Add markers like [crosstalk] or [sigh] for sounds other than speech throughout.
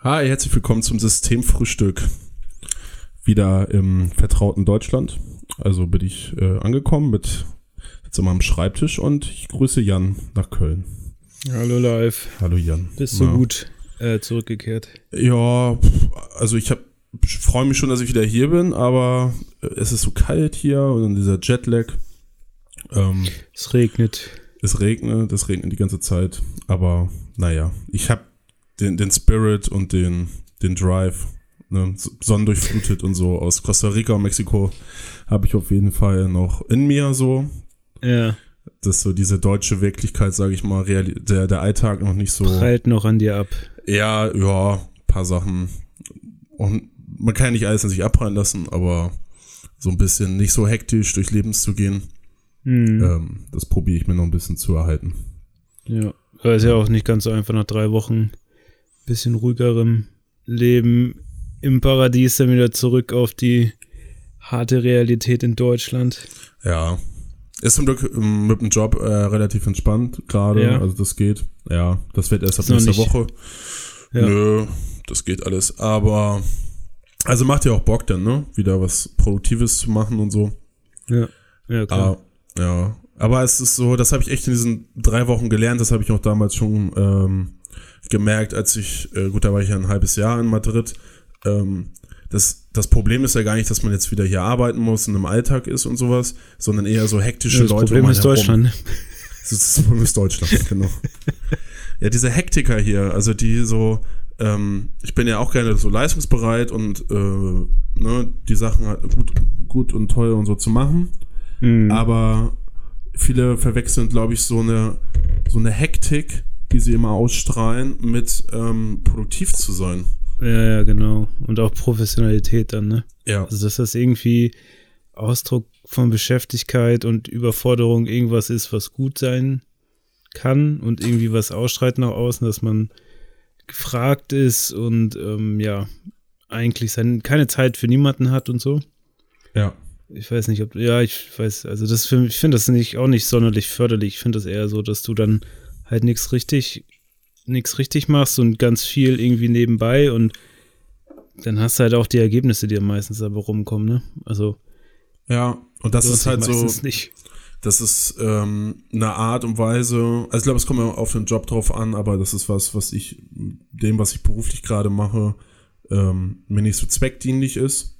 Hi, herzlich willkommen zum Systemfrühstück. Wieder im vertrauten Deutschland. Also bin ich äh, angekommen mit immer am Schreibtisch und ich grüße Jan nach Köln. Hallo live. Hallo Jan. Bist du ja. gut äh, zurückgekehrt? Ja, also ich habe freue mich schon, dass ich wieder hier bin, aber äh, es ist so kalt hier und dann dieser Jetlag. Ähm, es regnet. Es regnet, es regnet die ganze Zeit, aber naja, ich habe den, den Spirit und den, den Drive, ne, sonnendurchflutet und so aus Costa Rica und Mexiko habe ich auf jeden Fall noch in mir so. Ja. Dass so diese deutsche Wirklichkeit, sage ich mal, der, der Alltag noch nicht so. Prallt noch an dir ab. Ja, ja, paar Sachen. Und man kann ja nicht alles an sich abprallen lassen, aber so ein bisschen nicht so hektisch durch Lebens zu gehen, mhm. ähm, das probiere ich mir noch ein bisschen zu erhalten. Ja, aber ist ja auch nicht ganz so einfach nach drei Wochen bisschen ruhigerem Leben im Paradies dann wieder zurück auf die harte Realität in Deutschland. Ja. Ist zum Glück ähm, mit dem Job äh, relativ entspannt gerade. Ja. Also das geht. Ja, das wird erst ab nächster Woche. Ja. Nö, das geht alles. Aber also macht ja auch Bock dann, ne? Wieder was Produktives zu machen und so. Ja, ja, klar. Ah, ja. Aber es ist so, das habe ich echt in diesen drei Wochen gelernt, das habe ich auch damals schon ähm, gemerkt, als ich, äh, gut, da war ich ja ein halbes Jahr in Madrid. Ähm, das, das Problem ist ja gar nicht, dass man jetzt wieder hier arbeiten muss und im Alltag ist und sowas, sondern eher so hektische das Leute. Problem ist Deutschland. Das, ist das Problem ist Deutschland, [laughs] genau. ja, diese Hektiker hier, also die so, ähm, ich bin ja auch gerne so leistungsbereit und äh, ne, die Sachen halt gut, gut und toll und so zu machen. Mhm. Aber viele verwechseln, glaube ich, so eine, so eine Hektik die sie immer ausstrahlen, mit ähm, produktiv zu sein. Ja, ja, genau. Und auch Professionalität dann, ne? Ja. Also, dass das irgendwie Ausdruck von Beschäftigkeit und Überforderung irgendwas ist, was gut sein kann und irgendwie was ausstrahlt nach außen, dass man gefragt ist und ähm, ja, eigentlich sein, keine Zeit für niemanden hat und so. Ja. Ich weiß nicht, ob, ja, ich weiß, also das für, ich finde das nicht, auch nicht sonderlich förderlich. Ich finde das eher so, dass du dann halt nichts richtig, nichts richtig machst und ganz viel irgendwie nebenbei und dann hast du halt auch die Ergebnisse, die meistens aber rumkommen, ne? Also. Ja, und das ist halt so. Nicht. Das ist ähm, eine Art und Weise, also ich glaube, es kommt ja auf den Job drauf an, aber das ist was, was ich, dem, was ich beruflich gerade mache, ähm, mir nicht so zweckdienlich ist.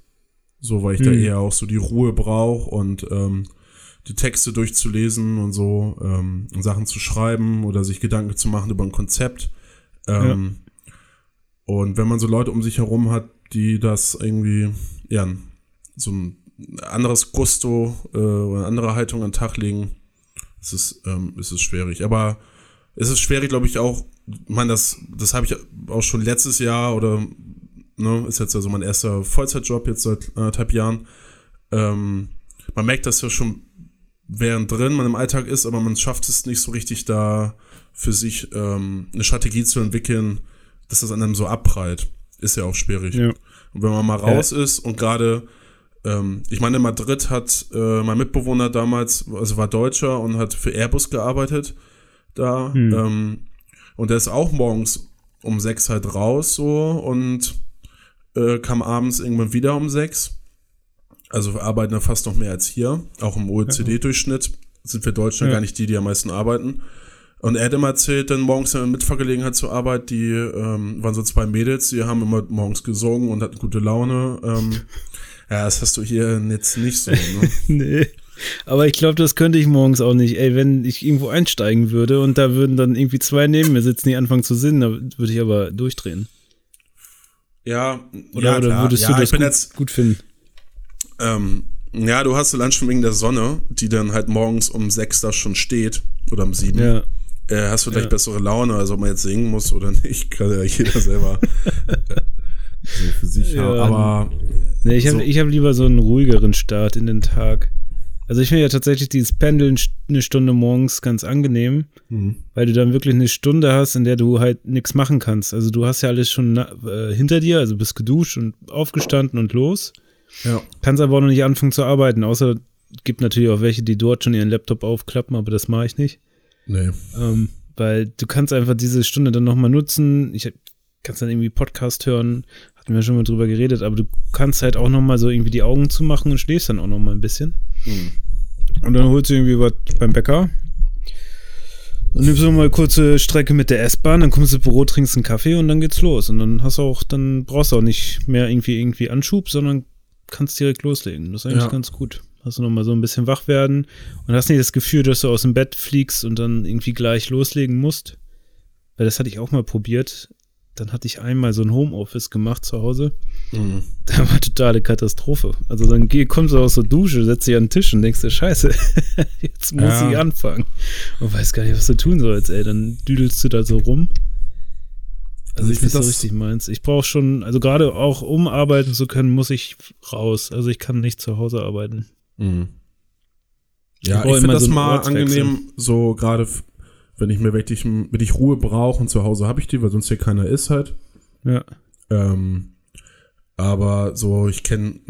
So, weil ich hm. da eher auch so die Ruhe brauche und ähm, die Texte durchzulesen und so ähm, Sachen zu schreiben oder sich Gedanken zu machen über ein Konzept. Ähm, ja. Und wenn man so Leute um sich herum hat, die das irgendwie, ja, so ein anderes Gusto äh, oder eine andere Haltung an den Tag legen, ist es, ähm, ist es schwierig. Aber es ist schwierig, glaube ich, auch, man, das, das habe ich auch schon letztes Jahr oder, ne, ist jetzt also mein erster Vollzeitjob jetzt seit anderthalb Jahren. Ähm, man merkt das ja schon während drin man im Alltag ist, aber man schafft es nicht so richtig da für sich ähm, eine Strategie zu entwickeln, dass das an einem so abprallt. Ist ja auch schwierig. Ja. Und wenn man mal raus ja. ist und gerade, ähm, ich meine, in Madrid hat äh, mein Mitbewohner damals, also war Deutscher und hat für Airbus gearbeitet da. Hm. Ähm, und der ist auch morgens um sechs halt raus so und äh, kam abends irgendwann wieder um sechs. Also wir arbeiten da fast noch mehr als hier. Auch im OECD-Durchschnitt sind wir Deutschen ja. gar nicht die, die am meisten arbeiten. Und er hat immer erzählt, dann morgens in der Mitfahrgelegenheit zur Arbeit, die ähm, waren so zwei Mädels, die haben immer morgens gesungen und hatten gute Laune. Ähm, [laughs] ja, das hast du hier jetzt nicht so. Ne? [laughs] nee. Aber ich glaube, das könnte ich morgens auch nicht. Ey, wenn ich irgendwo einsteigen würde und da würden dann irgendwie zwei neben mir sitzen, die anfangen zu singen, da würde ich aber durchdrehen. Ja, oder, ja, oder würdest ja, du das gut, jetzt, gut finden? Ähm, ja, du hast allein schon wegen der Sonne, die dann halt morgens um sechs da schon steht oder um sieben. Ja. Äh, hast du vielleicht ja. bessere Laune, also ob man jetzt singen muss oder [laughs] nicht, kann ja jeder selber [laughs] so für sich ja. haben. Aber nee, ich habe so. hab lieber so einen ruhigeren Start in den Tag. Also ich finde ja tatsächlich dieses Pendeln eine Stunde morgens ganz angenehm, mhm. weil du dann wirklich eine Stunde hast, in der du halt nichts machen kannst. Also du hast ja alles schon äh, hinter dir, also bist geduscht und aufgestanden und los. Ja. Kannst aber auch noch nicht anfangen zu arbeiten, außer gibt natürlich auch welche, die dort schon ihren Laptop aufklappen, aber das mache ich nicht. Nee. Ähm, weil du kannst einfach diese Stunde dann nochmal nutzen. Ich kannst dann irgendwie Podcast hören, hatten wir schon mal drüber geredet, aber du kannst halt auch nochmal so irgendwie die Augen zumachen und schläfst dann auch nochmal ein bisschen. Mhm. Und dann holst du irgendwie was beim Bäcker. Dann nimmst du nochmal eine kurze Strecke mit der S-Bahn, dann kommst du ins Büro, trinkst einen Kaffee und dann geht's los. Und dann hast du auch, dann brauchst du auch nicht mehr irgendwie irgendwie Anschub, sondern kannst direkt loslegen. Das ist eigentlich ja. ganz gut. Hast du nochmal so ein bisschen wach werden und hast nicht das Gefühl, dass du aus dem Bett fliegst und dann irgendwie gleich loslegen musst. Weil das hatte ich auch mal probiert dann hatte ich einmal so ein Homeoffice gemacht zu Hause. Mhm. Da war totale Katastrophe. Also dann geh, kommst du aus der Dusche, setzt dich an den Tisch und denkst dir, scheiße, [laughs] jetzt muss ja. ich anfangen. Und weiß gar nicht, was du tun sollst, ey. Dann düdelst du da so rum. Also, ich finde das so richtig meins. Ich brauche schon, also gerade auch um arbeiten zu können, muss ich raus. Also ich kann nicht zu Hause arbeiten. Mhm. Ja, ich, ich finde das so mal angenehm, so gerade wenn ich mir wirklich, wenn ich Ruhe brauche und zu Hause habe ich die, weil sonst hier keiner ist halt. Ja. Ähm, aber so, ich kenne,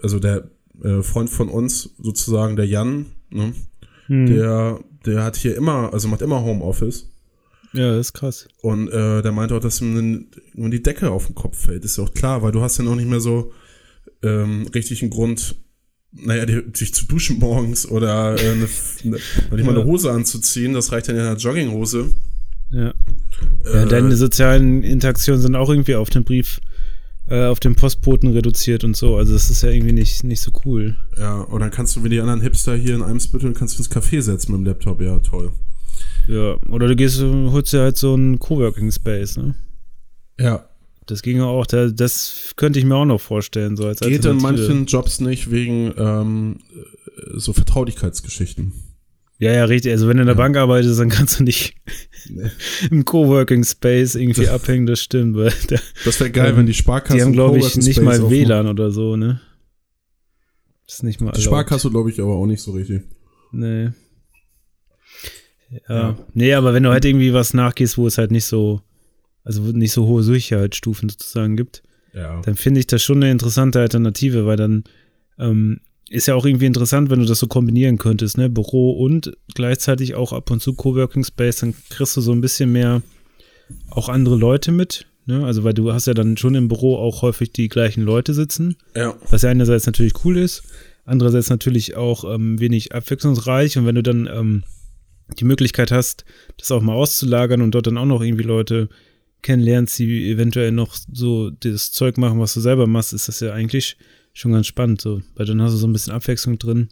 also der äh, Freund von uns, sozusagen, der Jan, ne, hm. der, der hat hier immer, also macht immer Homeoffice. Ja, das ist krass. Und äh, der meinte auch, dass ihm wenn die Decke auf den Kopf fällt. Ist ja auch klar, weil du hast ja noch nicht mehr so ähm, richtig einen Grund, naja, dich zu duschen morgens oder äh, eine, eine, nicht mal eine Hose anzuziehen, das reicht dann in einer Jogginghose. Ja. Äh, ja deine sozialen Interaktionen sind auch irgendwie auf den Brief, äh, auf den Postboten reduziert und so. Also das ist ja irgendwie nicht, nicht so cool. Ja, und dann kannst du wie die anderen Hipster hier in Eimsbüttel, kannst du ins Café setzen mit dem Laptop. Ja, toll. Ja, oder du gehst, holst dir halt so einen Coworking Space, ne? Ja. Das ging auch, das könnte ich mir auch noch vorstellen. So als Geht in manchen Jobs nicht wegen ähm, so Vertraulichkeitsgeschichten. Ja, ja, richtig. Also wenn du in der ja. Bank arbeitest, dann kannst du nicht nee. [laughs] im Coworking Space irgendwie das, abhängen, das stimmt. Weil [laughs] der, das wäre geil, ähm, wenn die Sparkasse. Die haben, glaube ich, nicht mal WLAN oder so, ne? Das ist nicht mal. Die Sparkasse, glaube ich, aber auch nicht so richtig. Nee. Ja. ja. Nee, aber wenn du halt irgendwie was nachgehst, wo es halt nicht so also nicht so hohe Sicherheitsstufen sozusagen gibt, ja. dann finde ich das schon eine interessante Alternative, weil dann ähm, ist ja auch irgendwie interessant, wenn du das so kombinieren könntest, ne? Büro und gleichzeitig auch ab und zu Coworking Space, dann kriegst du so ein bisschen mehr auch andere Leute mit, ne? Also weil du hast ja dann schon im Büro auch häufig die gleichen Leute sitzen. Ja. Was ja einerseits natürlich cool ist, andererseits natürlich auch ähm, wenig abwechslungsreich und wenn du dann ähm, die Möglichkeit hast, das auch mal auszulagern und dort dann auch noch irgendwie Leute kennenlernst, die eventuell noch so das Zeug machen, was du selber machst, ist das ja eigentlich schon ganz spannend, so, weil dann hast du so ein bisschen Abwechslung drin.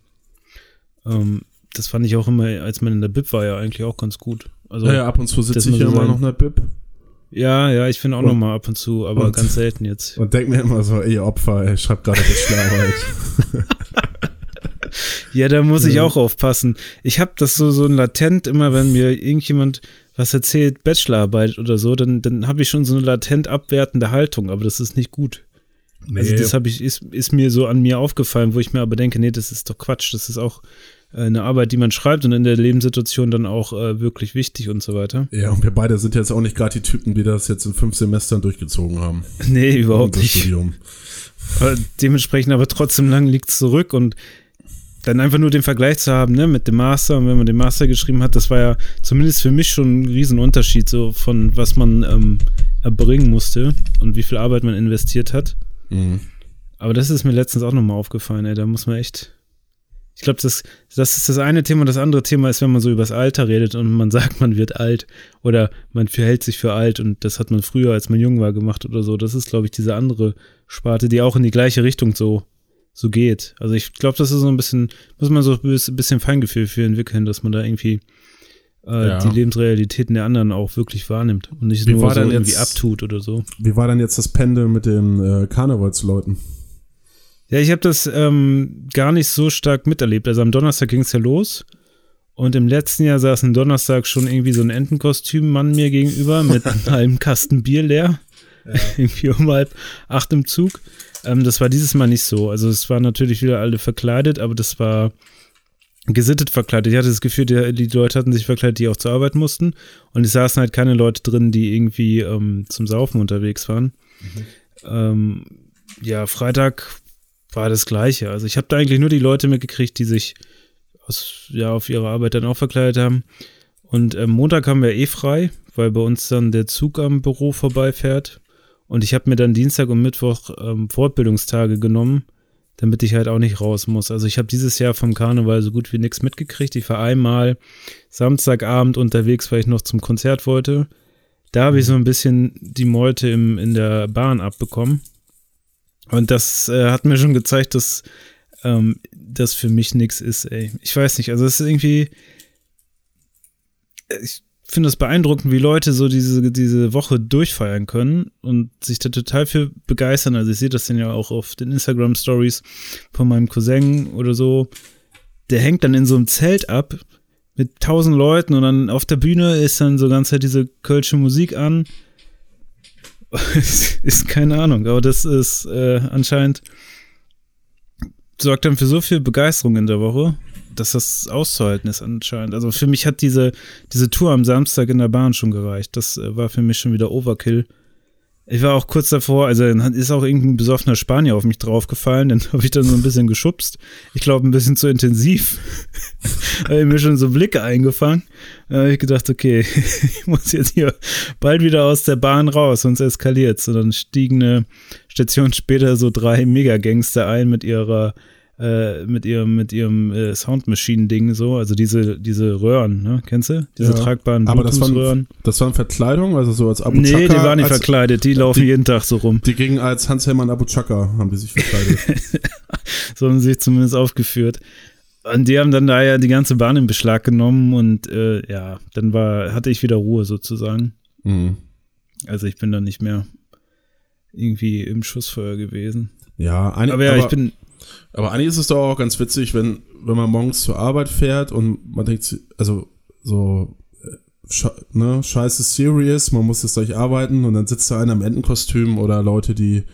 Ähm, das fand ich auch immer, als man in der Bib war, ja eigentlich auch ganz gut. Also, ja, ja ab und zu sitze ich ja immer noch in der Bib. Ja, ja, ich finde auch und, noch mal ab und zu, aber und, ganz selten jetzt. [laughs] Und denk mir immer so, ey Opfer, ey, ich schreib gerade Bachelorarbeit. [laughs] ja, da muss ich auch aufpassen. Ich habe das so, so ein latent immer, wenn mir irgendjemand was erzählt, Bachelorarbeit oder so, dann, dann habe ich schon so eine latent abwertende Haltung, aber das ist nicht gut. Nee. Also das habe ich, ist, ist mir so an mir aufgefallen, wo ich mir aber denke, nee, das ist doch Quatsch, das ist auch äh, eine Arbeit, die man schreibt und in der Lebenssituation dann auch äh, wirklich wichtig und so weiter. Ja, und wir beide sind jetzt auch nicht gerade die Typen, die das jetzt in fünf Semestern durchgezogen haben. Nee, überhaupt nicht. Studium. Dementsprechend aber trotzdem lang liegt zurück und dann einfach nur den Vergleich zu haben, ne, mit dem Master und wenn man den Master geschrieben hat, das war ja zumindest für mich schon ein Riesenunterschied, so von was man ähm, erbringen musste und wie viel Arbeit man investiert hat. Mhm. Aber das ist mir letztens auch nochmal aufgefallen, ey, da muss man echt. Ich glaube, das, das ist das eine Thema. Das andere Thema ist, wenn man so übers Alter redet und man sagt, man wird alt oder man verhält sich für alt und das hat man früher, als man jung war, gemacht oder so. Das ist, glaube ich, diese andere Sparte, die auch in die gleiche Richtung so so geht. Also ich glaube, das ist so ein bisschen, muss man so ein bisschen Feingefühl für entwickeln, dass man da irgendwie äh, ja. die Lebensrealitäten der anderen auch wirklich wahrnimmt und nicht wie nur so irgendwie jetzt, abtut oder so. Wie war dann jetzt das Pendel mit den äh, Karnevalsleuten? Ja, ich habe das ähm, gar nicht so stark miterlebt. Also am Donnerstag ging es ja los. Und im letzten Jahr saß ein Donnerstag schon irgendwie so ein Entenkostüm-Mann mir gegenüber mit [laughs] einem halben Kasten Bier leer. Ja. [laughs] irgendwie um halb acht im Zug. Ähm, das war dieses Mal nicht so. Also es waren natürlich wieder alle verkleidet, aber das war gesittet verkleidet. Ich hatte das Gefühl, die, die Leute hatten sich verkleidet, die auch zur Arbeit mussten. Und es saßen halt keine Leute drin, die irgendwie ähm, zum Saufen unterwegs waren. Mhm. Ähm, ja, Freitag war das Gleiche. Also ich habe da eigentlich nur die Leute mitgekriegt, die sich aus, ja, auf ihre Arbeit dann auch verkleidet haben. Und ähm, Montag haben wir eh frei, weil bei uns dann der Zug am Büro vorbeifährt. Und ich habe mir dann Dienstag und Mittwoch ähm, Fortbildungstage genommen, damit ich halt auch nicht raus muss. Also ich habe dieses Jahr vom Karneval so gut wie nichts mitgekriegt. Ich war einmal Samstagabend unterwegs, weil ich noch zum Konzert wollte. Da habe ich so ein bisschen die Meute im, in der Bahn abbekommen. Und das äh, hat mir schon gezeigt, dass ähm, das für mich nichts ist, ey. Ich weiß nicht, also es ist irgendwie. Ich finde es beeindruckend, wie Leute so diese, diese Woche durchfeiern können und sich da total für begeistern. Also ich sehe das dann ja auch auf den Instagram-Stories von meinem Cousin oder so. Der hängt dann in so einem Zelt ab mit tausend Leuten und dann auf der Bühne ist dann so ganz halt diese kölsche Musik an. [laughs] ist keine Ahnung, aber das ist äh, anscheinend sorgt dann für so viel Begeisterung in der Woche dass das auszuhalten ist anscheinend. Also für mich hat diese, diese Tour am Samstag in der Bahn schon gereicht. Das äh, war für mich schon wieder Overkill. Ich war auch kurz davor, also ist auch irgendein besoffener Spanier auf mich draufgefallen, dann [laughs] habe ich dann so ein bisschen geschubst. Ich glaube, ein bisschen zu intensiv. [laughs] habe ich mir schon so Blicke eingefangen. Da habe ich gedacht, okay, [laughs] ich muss jetzt hier bald wieder aus der Bahn raus, sonst eskaliert Und dann stiegen eine Station später so drei Megagangster ein mit ihrer äh, mit ihrem, mit ihrem äh, Soundmaschinen-Ding so, also diese, diese Röhren, ne? Kennst du? Diese ja. tragbaren Aber das waren, das waren Verkleidung, also so als Abu Nee, Chaka, die waren nicht als, verkleidet, die laufen die, jeden Tag so rum. Die gingen als Hans-Hermann Abu Chaka, haben die sich verkleidet. [laughs] so haben sie sich zumindest aufgeführt. Und die haben dann da ja die ganze Bahn in Beschlag genommen und äh, ja, dann war, hatte ich wieder Ruhe sozusagen. Mhm. Also ich bin dann nicht mehr irgendwie im Schussfeuer gewesen. Ja, ein, aber ja, aber, ich bin aber eigentlich ist es doch auch ganz witzig, wenn, wenn man morgens zur Arbeit fährt und man denkt, also so, äh, ne, scheiße serious, man muss jetzt gleich arbeiten und dann sitzt da einer im Entenkostüm oder Leute, die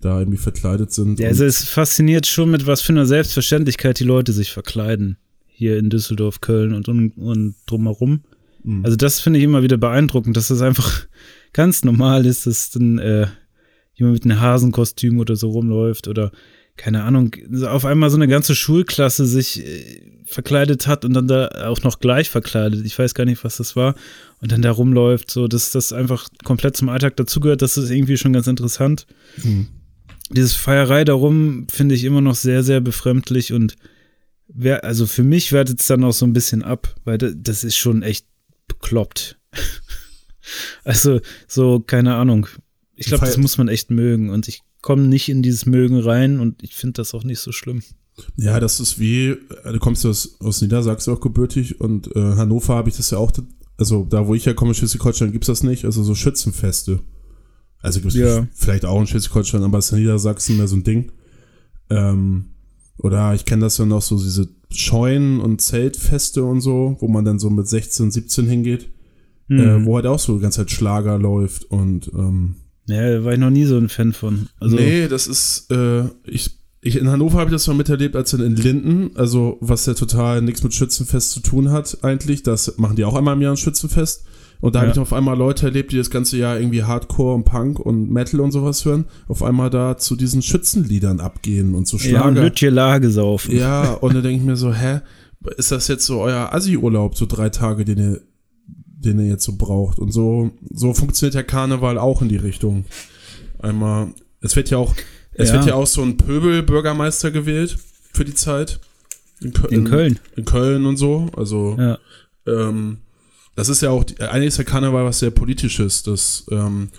da irgendwie verkleidet sind. Ja, also es fasziniert schon, mit was für einer Selbstverständlichkeit die Leute sich verkleiden. Hier in Düsseldorf, Köln und, und, und drumherum. Mhm. Also das finde ich immer wieder beeindruckend, dass das einfach [laughs] ganz normal ist, dass dann äh, jemand mit einem Hasenkostüm oder so rumläuft oder keine Ahnung, auf einmal so eine ganze Schulklasse sich äh, verkleidet hat und dann da auch noch gleich verkleidet. Ich weiß gar nicht, was das war. Und dann da rumläuft, so, dass das einfach komplett zum Alltag dazugehört. Das ist irgendwie schon ganz interessant. Mhm. Dieses Feierei darum finde ich immer noch sehr, sehr befremdlich und wer, also für mich wertet es dann auch so ein bisschen ab, weil das ist schon echt bekloppt. [laughs] also, so, keine Ahnung. Ich glaube, das muss man echt mögen und ich komme nicht in dieses Mögen rein und ich finde das auch nicht so schlimm. Ja, das ist wie, äh, du kommst aus, aus Niedersachsen auch gebürtig und äh, Hannover habe ich das ja auch, also da wo ich herkomme, Schleswig-Holstein, gibt es das nicht, also so Schützenfeste. Also gibt es ja. vielleicht auch in Schleswig-Holstein, aber es ist in Niedersachsen mehr so ein Ding. Ähm, oder ich kenne das ja noch so, diese Scheunen und Zeltfeste und so, wo man dann so mit 16, 17 hingeht, mhm. äh, wo halt auch so die ganze Zeit Schlager läuft und ähm, ja, da war ich noch nie so ein Fan von. Also nee, das ist, äh, ich, ich, in Hannover habe ich das mal miterlebt, als in Linden, also was ja total nichts mit Schützenfest zu tun hat eigentlich. Das machen die auch einmal im Jahr ein Schützenfest. Und da ja. habe ich auf einmal Leute erlebt, die das ganze Jahr irgendwie Hardcore und Punk und Metal und sowas hören, auf einmal da zu diesen Schützenliedern abgehen und so Schlager. Ja, und Lage saufen. Ja, und dann denke ich mir so, hä, ist das jetzt so euer Assi-Urlaub, so drei Tage, den ihr den er jetzt so braucht. Und so, so funktioniert der Karneval auch in die Richtung. Einmal, es wird ja auch, es ja. wird ja auch so ein Pöbel-Bürgermeister gewählt für die Zeit. In, Köln. In Köln, in Köln und so. Also, ja. ähm, das ist ja auch, eigentlich ist der Karneval was sehr politisches, dass, ähm,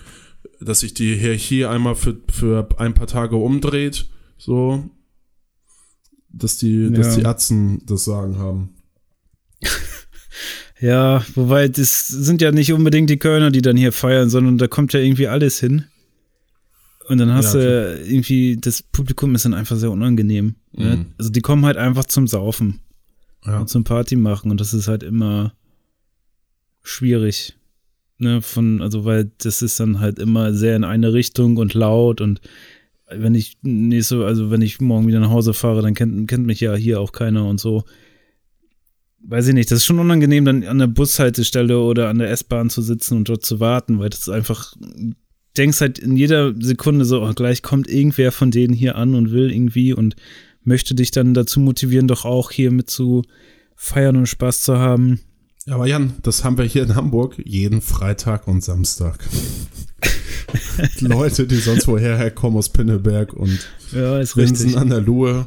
dass sich die Hierarchie einmal für, für ein paar Tage umdreht, so, dass die, ja. dass die Atzen das Sagen haben. [laughs] Ja, wobei das sind ja nicht unbedingt die Kölner, die dann hier feiern, sondern da kommt ja irgendwie alles hin. Und dann hast ja, du irgendwie, das Publikum ist dann einfach sehr unangenehm. Mhm. Ja? Also die kommen halt einfach zum Saufen ja. und zum Party machen und das ist halt immer schwierig. Ne, von, also weil das ist dann halt immer sehr in eine Richtung und laut und wenn ich nicht so, also wenn ich morgen wieder nach Hause fahre, dann kennt, kennt mich ja hier auch keiner und so weiß ich nicht, das ist schon unangenehm, dann an der Bushaltestelle oder an der S-Bahn zu sitzen und dort zu warten, weil das einfach, denkst halt in jeder Sekunde so, oh, gleich kommt irgendwer von denen hier an und will irgendwie und möchte dich dann dazu motivieren, doch auch hier mit zu feiern und Spaß zu haben. Aber Jan, das haben wir hier in Hamburg jeden Freitag und Samstag. [laughs] Leute, die sonst woher herkommen aus Pinneberg und Ja, Rinsen richtig. an der Luhe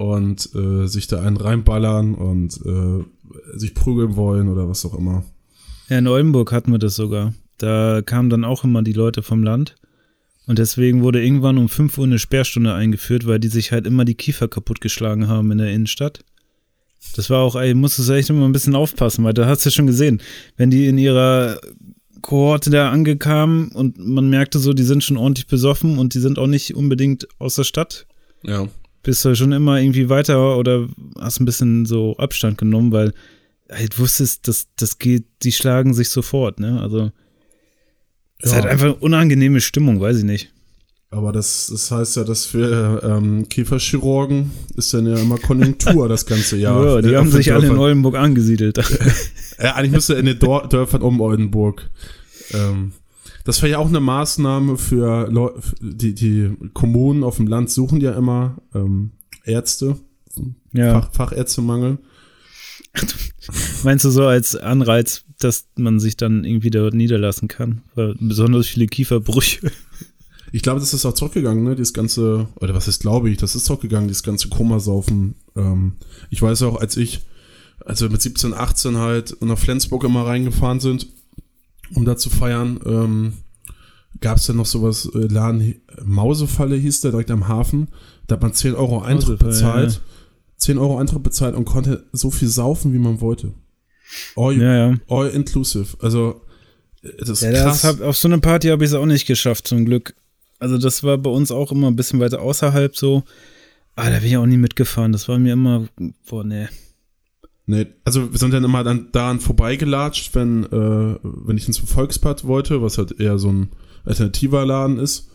und äh, sich da einen reinballern und äh, sich prügeln wollen oder was auch immer. Ja, in Oldenburg hatten wir das sogar. Da kamen dann auch immer die Leute vom Land. Und deswegen wurde irgendwann um 5 Uhr eine Sperrstunde eingeführt, weil die sich halt immer die Kiefer kaputtgeschlagen haben in der Innenstadt. Das war auch, ey, musstest du echt immer ein bisschen aufpassen, weil da hast du schon gesehen, wenn die in ihrer Kohorte da angekamen und man merkte so, die sind schon ordentlich besoffen und die sind auch nicht unbedingt aus der Stadt, Ja. Bist du schon immer irgendwie weiter oder hast ein bisschen so Abstand genommen, weil halt wusstest, das, das geht, die schlagen sich sofort, ne? Also ist Ja. halt einfach eine unangenehme Stimmung, weiß ich nicht. Aber das, das heißt ja, dass für ähm, Kieferchirurgen ist dann ja immer Konjunktur das ganze Jahr. [laughs] Ja, die haben sich alle in Dörfern. Oldenburg angesiedelt. [laughs] Ja, eigentlich müsste in den Dörfern um Oldenburg. Ähm, das wäre ja auch eine Maßnahme für Leu die, die Kommunen auf dem Land suchen ja immer ähm, Ärzte, ja. Fach, Fachärztemangel. [laughs] Meinst du so als Anreiz, dass man sich dann irgendwie dort niederlassen kann? Weil besonders viele Kieferbrüche. [laughs] Ich glaube, das ist auch zurückgegangen, ne? Dieses ganze, oder was ist, glaube ich, das ist zurückgegangen, dieses ganze Komasaufen. Ähm, ich weiß auch, als ich, als wir mit 17, 18 halt nach Flensburg immer reingefahren sind, um da zu feiern, ähm, gab es dann noch sowas, äh, Laden, Mausefalle hieß der, direkt am Hafen. Da hat man 10 Euro Eintritt bezahlt. 10 Euro Eintritt bezahlt und konnte so viel saufen, wie man wollte. All, Ja, ja. all inclusive. Also, äh, das ist Ja, krass. das hab, auf so eine Party habe ich es auch nicht geschafft, zum Glück. Also das war bei uns auch immer ein bisschen weiter außerhalb so. Ah, da bin ich auch nie mitgefahren. Das war mir immer, boah, nee. Nee, also wir sind dann immer dann daran vorbeigelatscht, wenn, äh, wenn ich ins Volksbad wollte, was halt eher so ein alternativer Laden ist,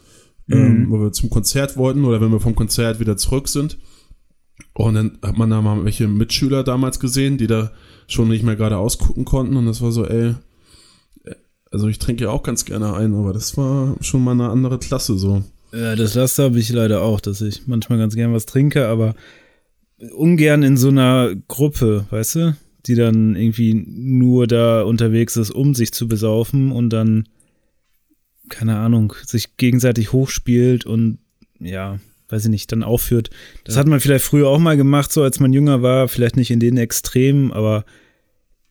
ähm, Mhm. wo wir zum Konzert wollten oder wenn wir vom Konzert wieder zurück sind. Und dann hat man da mal welche Mitschüler damals gesehen, die da schon nicht mehr gerade ausgucken konnten und das war so, ey, also ich trinke ja auch ganz gerne ein, aber das war schon mal eine andere Klasse so. Ja, das Laster habe ich leider auch, dass ich manchmal ganz gern was trinke, aber ungern in so einer Gruppe, weißt du? Die dann irgendwie nur da unterwegs ist, um sich zu besaufen und dann, keine Ahnung, sich gegenseitig hochspielt und ja, weiß ich nicht, dann aufführt. Das Ja. hat man vielleicht früher auch mal gemacht, so als man jünger war, vielleicht nicht in den Extremen, aber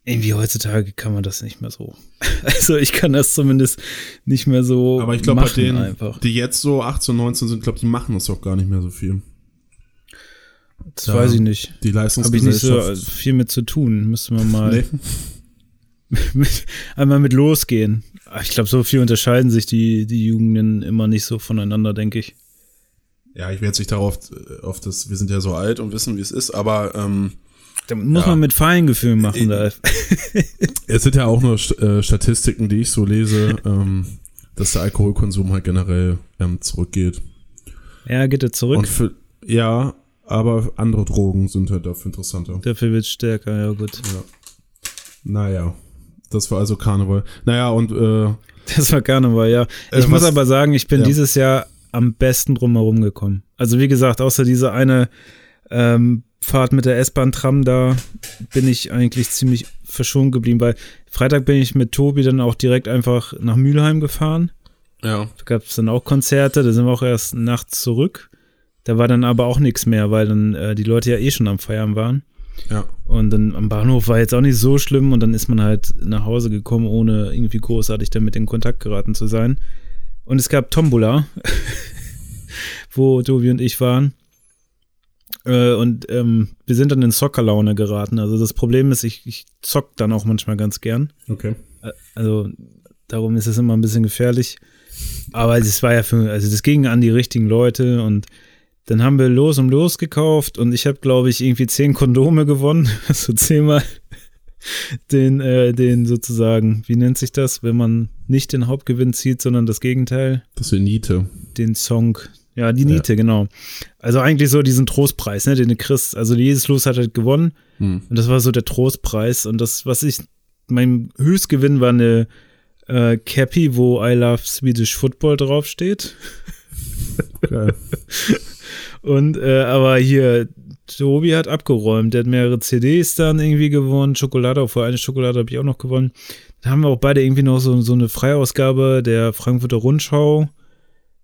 irgendwie heutzutage kann man das nicht mehr so. [laughs] Also ich kann das zumindest nicht mehr so Aber ich glaube, bei denen, einfach. die jetzt so 18, 19 sind, glaube die machen das auch gar nicht mehr so viel. Das Ja. weiß ich nicht. Die Habe ich nicht so Leistungsgesellschaft. viel mit zu tun. Müsste man mal Nee. [laughs] mit, einmal mit losgehen. Ich glaube, so viel unterscheiden sich die, die Jugenden immer nicht so voneinander, denke ich. Ja, ich jetzt nicht darauf, äh, auf das, wir sind ja so alt und wissen, wie es ist, aber ähm, Da muss Ja. man mit Feingefühl machen, Ich- da. [laughs] es sind ja auch nur äh, Statistiken, die ich so lese, ähm, dass der Alkoholkonsum halt generell ähm, zurückgeht. Ja, geht er zurück. Und für, ja, aber andere Drogen sind halt dafür interessanter. Dafür wird stärker, ja gut. Ja. Naja, das war also Karneval. Naja, und äh, [laughs] Das war Karneval, ja. Äh, Ich muss was- aber sagen, ich bin Ja. dieses Jahr am besten drumherum gekommen. Also wie gesagt, außer diese eine ähm, Fahrt mit der S-Bahn-Tram da bin ich eigentlich ziemlich verschont geblieben, weil Freitag bin ich mit Tobi dann auch direkt einfach nach Mülheim gefahren. ja, Da gab es dann auch Konzerte, da sind wir auch erst nachts zurück. Da war dann aber auch nichts mehr, weil dann äh, die Leute ja eh schon am Feiern waren. ja. Und dann am Bahnhof war jetzt auch nicht so schlimm und dann ist man halt nach Hause gekommen, ohne irgendwie großartig damit in Kontakt geraten zu sein. Und es gab Tombola, [laughs] wo Tobi und ich waren. Äh, und ähm, wir sind dann in Zockerlaune geraten. Also das Problem ist, ich, ich zock dann auch manchmal ganz gern. Okay. Ä- Also darum ist es immer ein bisschen gefährlich. Aber es war ja für, also das ging an die richtigen Leute und dann haben wir los um los gekauft und ich habe, glaube ich, irgendwie zehn Kondome gewonnen. [laughs] Also zehnmal den, äh, den sozusagen, wie nennt sich das, wenn man nicht den Hauptgewinn zieht, sondern das Gegenteil, Das ist Niete. den Song. Ja, die Niete, genau. Also eigentlich so diesen Trostpreis, ne, den du kriegst. Also jedes Los hat halt gewonnen. Hm. Und das war so der Trostpreis. Und das, was ich, mein Höchstgewinn war eine äh, Cappy, wo I Love Swedish Football draufsteht. [laughs] Und, äh, aber hier, Tobi hat abgeräumt. Der hat mehrere CDs dann irgendwie gewonnen. Schokolade, vor eine Schokolade habe ich auch noch gewonnen. Da haben wir auch beide irgendwie noch so, so eine Freiausgabe der Frankfurter Rundschau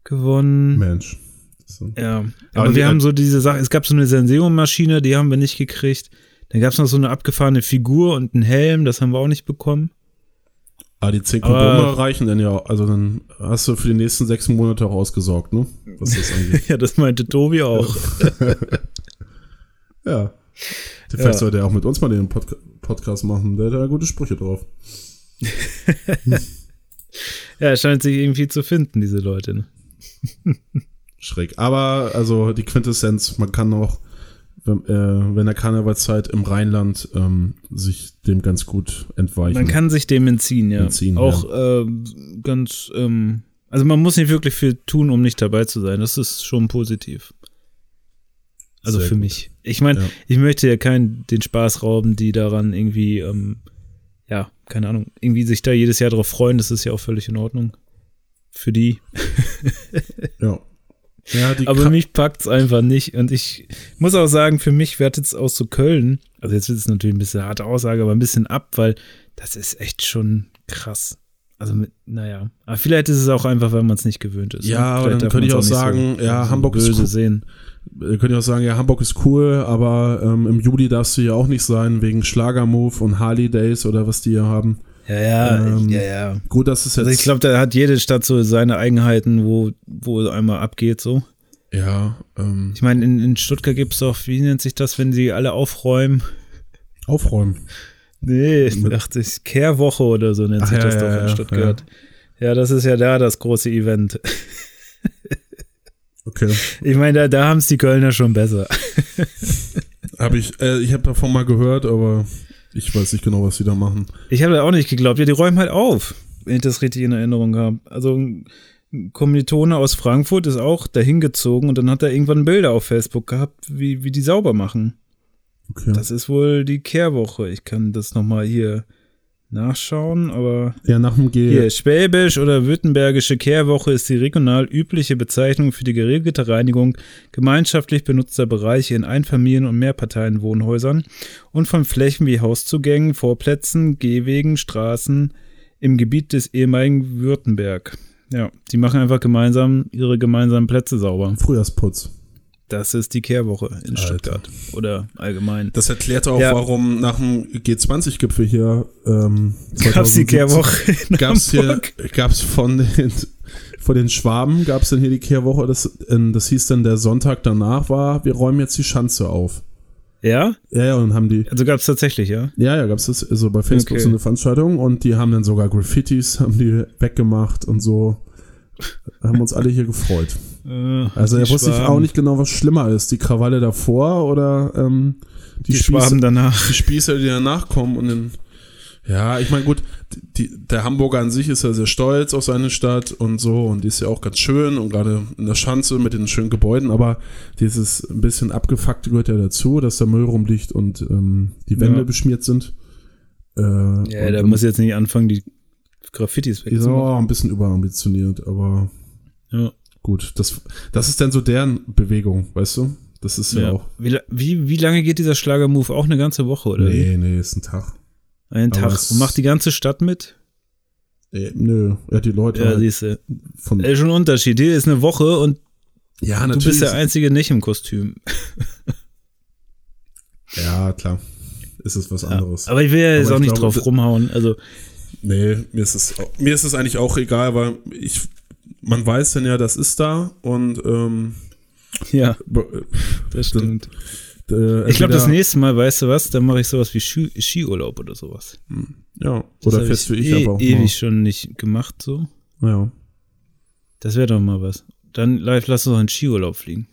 gewonnen. Mensch. So. Ja, Aber aber wir haben so diese Sache, es gab so eine Senseo-Maschine, die haben wir nicht gekriegt. Dann gab es noch so eine abgefahrene Figur und einen Helm, das haben wir auch nicht bekommen. Ah, die 10 Aber- Kondome reichen dann ja. Also dann hast du für die nächsten sechs Monate auch ausgesorgt, ne? Was das angeht. [laughs] Ja, das meinte Tobi auch. [laughs] ja. Vielleicht Ja. sollte er auch mit uns mal den Podca Podcast machen. Der hat da gute Sprüche drauf. [laughs] Ja, er scheint sich irgendwie zu finden, diese Leute. Ne? Schräg. Aber also die Quintessenz, man kann auch, wenn, äh, wenn der Karnevalszeit im Rheinland ähm, sich dem ganz gut entweichen. Man kann sich dem entziehen, ja. Entziehen, auch ähm, ganz, ähm, also man muss nicht wirklich viel tun, um nicht dabei zu sein. Das ist schon positiv. Also Sehr für gut. mich. Ich meine, Ja. ich möchte ja keinen den Spaß rauben, die daran irgendwie, ähm, ja, keine Ahnung, irgendwie sich da jedes Jahr drauf freuen. Das ist ja auch völlig in Ordnung. Für die. ja. [laughs] Ja, Aber Ka- mich packt's einfach nicht. Und ich muss auch sagen, für mich wertet es aus zu Köln, also jetzt wird es natürlich ein bisschen eine harte Aussage, aber ein bisschen ab, weil das ist echt schon krass. Also, mit, naja. Aber vielleicht ist es auch einfach, weil man es nicht gewöhnt ist. Ja, ne? aber Vielleicht dann könnte ich auch sagen, ja, so Hamburg ist cool. sehen. Ihr könnt ja auch sagen, ja, Hamburg ist cool, aber ähm, im Juli darfst du ja auch nicht sein, wegen Schlagermove und Harley Days oder was die hier haben. Ja, ja, Ähm, ja, ja. Gut, dass es jetzt. Also ich glaube, da hat jede Stadt so seine Eigenheiten, wo, wo einmal abgeht so. ja, ähm, Ich meine, in, in Stuttgart gibt es doch, wie nennt sich das, wenn sie alle aufräumen? aufräumen. Nee, ich dachte, ich Kehrwoche oder so nennt Ach, sich ja, das ja, doch ja, in Stuttgart. Ja. das ist ja da das große Event. [laughs] Okay. Ich meine, da, da haben es die Kölner schon besser. Habe ich, äh, ich habe davon mal gehört, aber ich weiß nicht genau, was sie da machen. Ich habe da auch nicht geglaubt. Ja, die räumen halt auf, wenn ich das richtig in Erinnerung habe. Also ein Kommilitone aus Frankfurt ist auch dahin gezogen und dann hat er irgendwann Bilder auf Facebook gehabt, wie, wie die sauber machen. Okay. Das ist wohl die Kehrwoche. Ich kann das nochmal hier nachschauen, aber ja, nach dem G. Hier, Schwäbisch oder Württembergische Kehrwoche ist die regional übliche Bezeichnung für die geregelte Reinigung gemeinschaftlich benutzter Bereiche in Einfamilien- und Mehrparteienwohnhäusern und von Flächen wie Hauszugängen, Vorplätzen, Gehwegen, Straßen im Gebiet des ehemaligen Württemberg. Ja, die machen einfach gemeinsam ihre gemeinsamen Plätze sauber. Frühjahrsputz. Das ist die Kehrwoche in Alter. Stuttgart oder allgemein. Das erklärt auch, Ja. warum nach dem G20-Gipfel hier ähm, Gab's 2017 die Kehrwoche in Gab's hier, Hamburg? gab's von den, von den Schwaben, gab's dann hier die Kehrwoche, das, ähm, das hieß dann, der Sonntag danach war, wir räumen jetzt die Schanze auf. Ja? Ja, ja, und haben die, Also gab es tatsächlich, ja? ja, ja, gab's das so bei Facebook Okay. so eine Veranstaltung und die haben dann sogar Graffitis, haben die weggemacht und so. Haben uns alle hier gefreut. Äh, Also er wusste ich Schwaben. auch nicht genau, was schlimmer ist, die Krawalle davor oder ähm, die, Die, Spieße, Schwaben danach. die Spieße, die danach kommen und dann, ja, ich meine, gut, die, der Hamburger an sich ist ja sehr stolz auf seine Stadt und so und die ist ja auch ganz schön und gerade in der Schanze mit den schönen Gebäuden, aber dieses ein bisschen abgefuckte gehört ja dazu, dass da Müll rumliegt und ähm, die Wände Ja. beschmiert sind. Äh, Ja, und, da muss jetzt nicht anfangen, die Graffitis die sind wegzumachen. auch ein bisschen überambitioniert, aber Ja. Gut, das, das ist dann so deren Bewegung, weißt du? Das ist ja, Ja. auch. Wie, wie, wie lange geht dieser Schlagermove? Auch eine ganze Woche, oder? wie? Nee, nee, ist ein Tag. Einen aber Tag. Und macht die ganze Stadt mit? Äh, nö, ja, die Leute Ja, halt siehst du. von. Ist schon ein Unterschied. Hier ist eine Woche und ja, du bist der Einzige nicht im Kostüm. [laughs] Ja, klar. Ist es was anderes. Aber ich will ja jetzt Aber auch ich nicht glaube, drauf rumhauen. Also, Nee, mir ist es, mir ist es eigentlich auch egal, weil ich, man weiß dann ja, das ist da und ähm, ja, das stimmt. äh, Ich glaube, das nächste Mal, weißt du was, dann mache ich sowas wie Ski Skiurlaub oder sowas. Ja, Das oder hab fährst du ich eh, aber auch ewig schon nicht gemacht, so. mal. Ja, Das wäre doch mal was. Dann live lass uns einen Skiurlaub fliegen.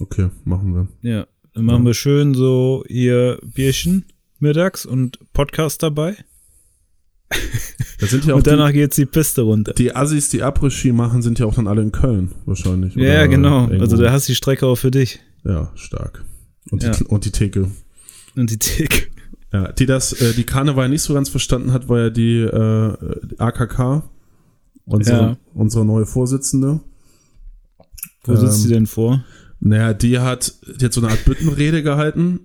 okay, machen wir. Ja, dann machen Ja. wir schön so hier Bierchen mittags und Podcast dabei. [laughs] Da sind ja auch Und die, danach geht's die Piste runter. die Assis, die Après-Ski machen, sind ja auch dann alle in Köln wahrscheinlich. Ja, genau. irgendwo. Also da hast du die Strecke auch für dich. Ja, stark. Und, Ja. die, und die Theke. Und die Tick. Ja, die das, äh, die Karneval nicht so ganz verstanden hat, war ja die, äh, AKK, unsere, Ja. unsere neue Vorsitzende. Wo sitzt Ähm, die denn vor? Naja, die hat, die hat so eine Art Büttenrede gehalten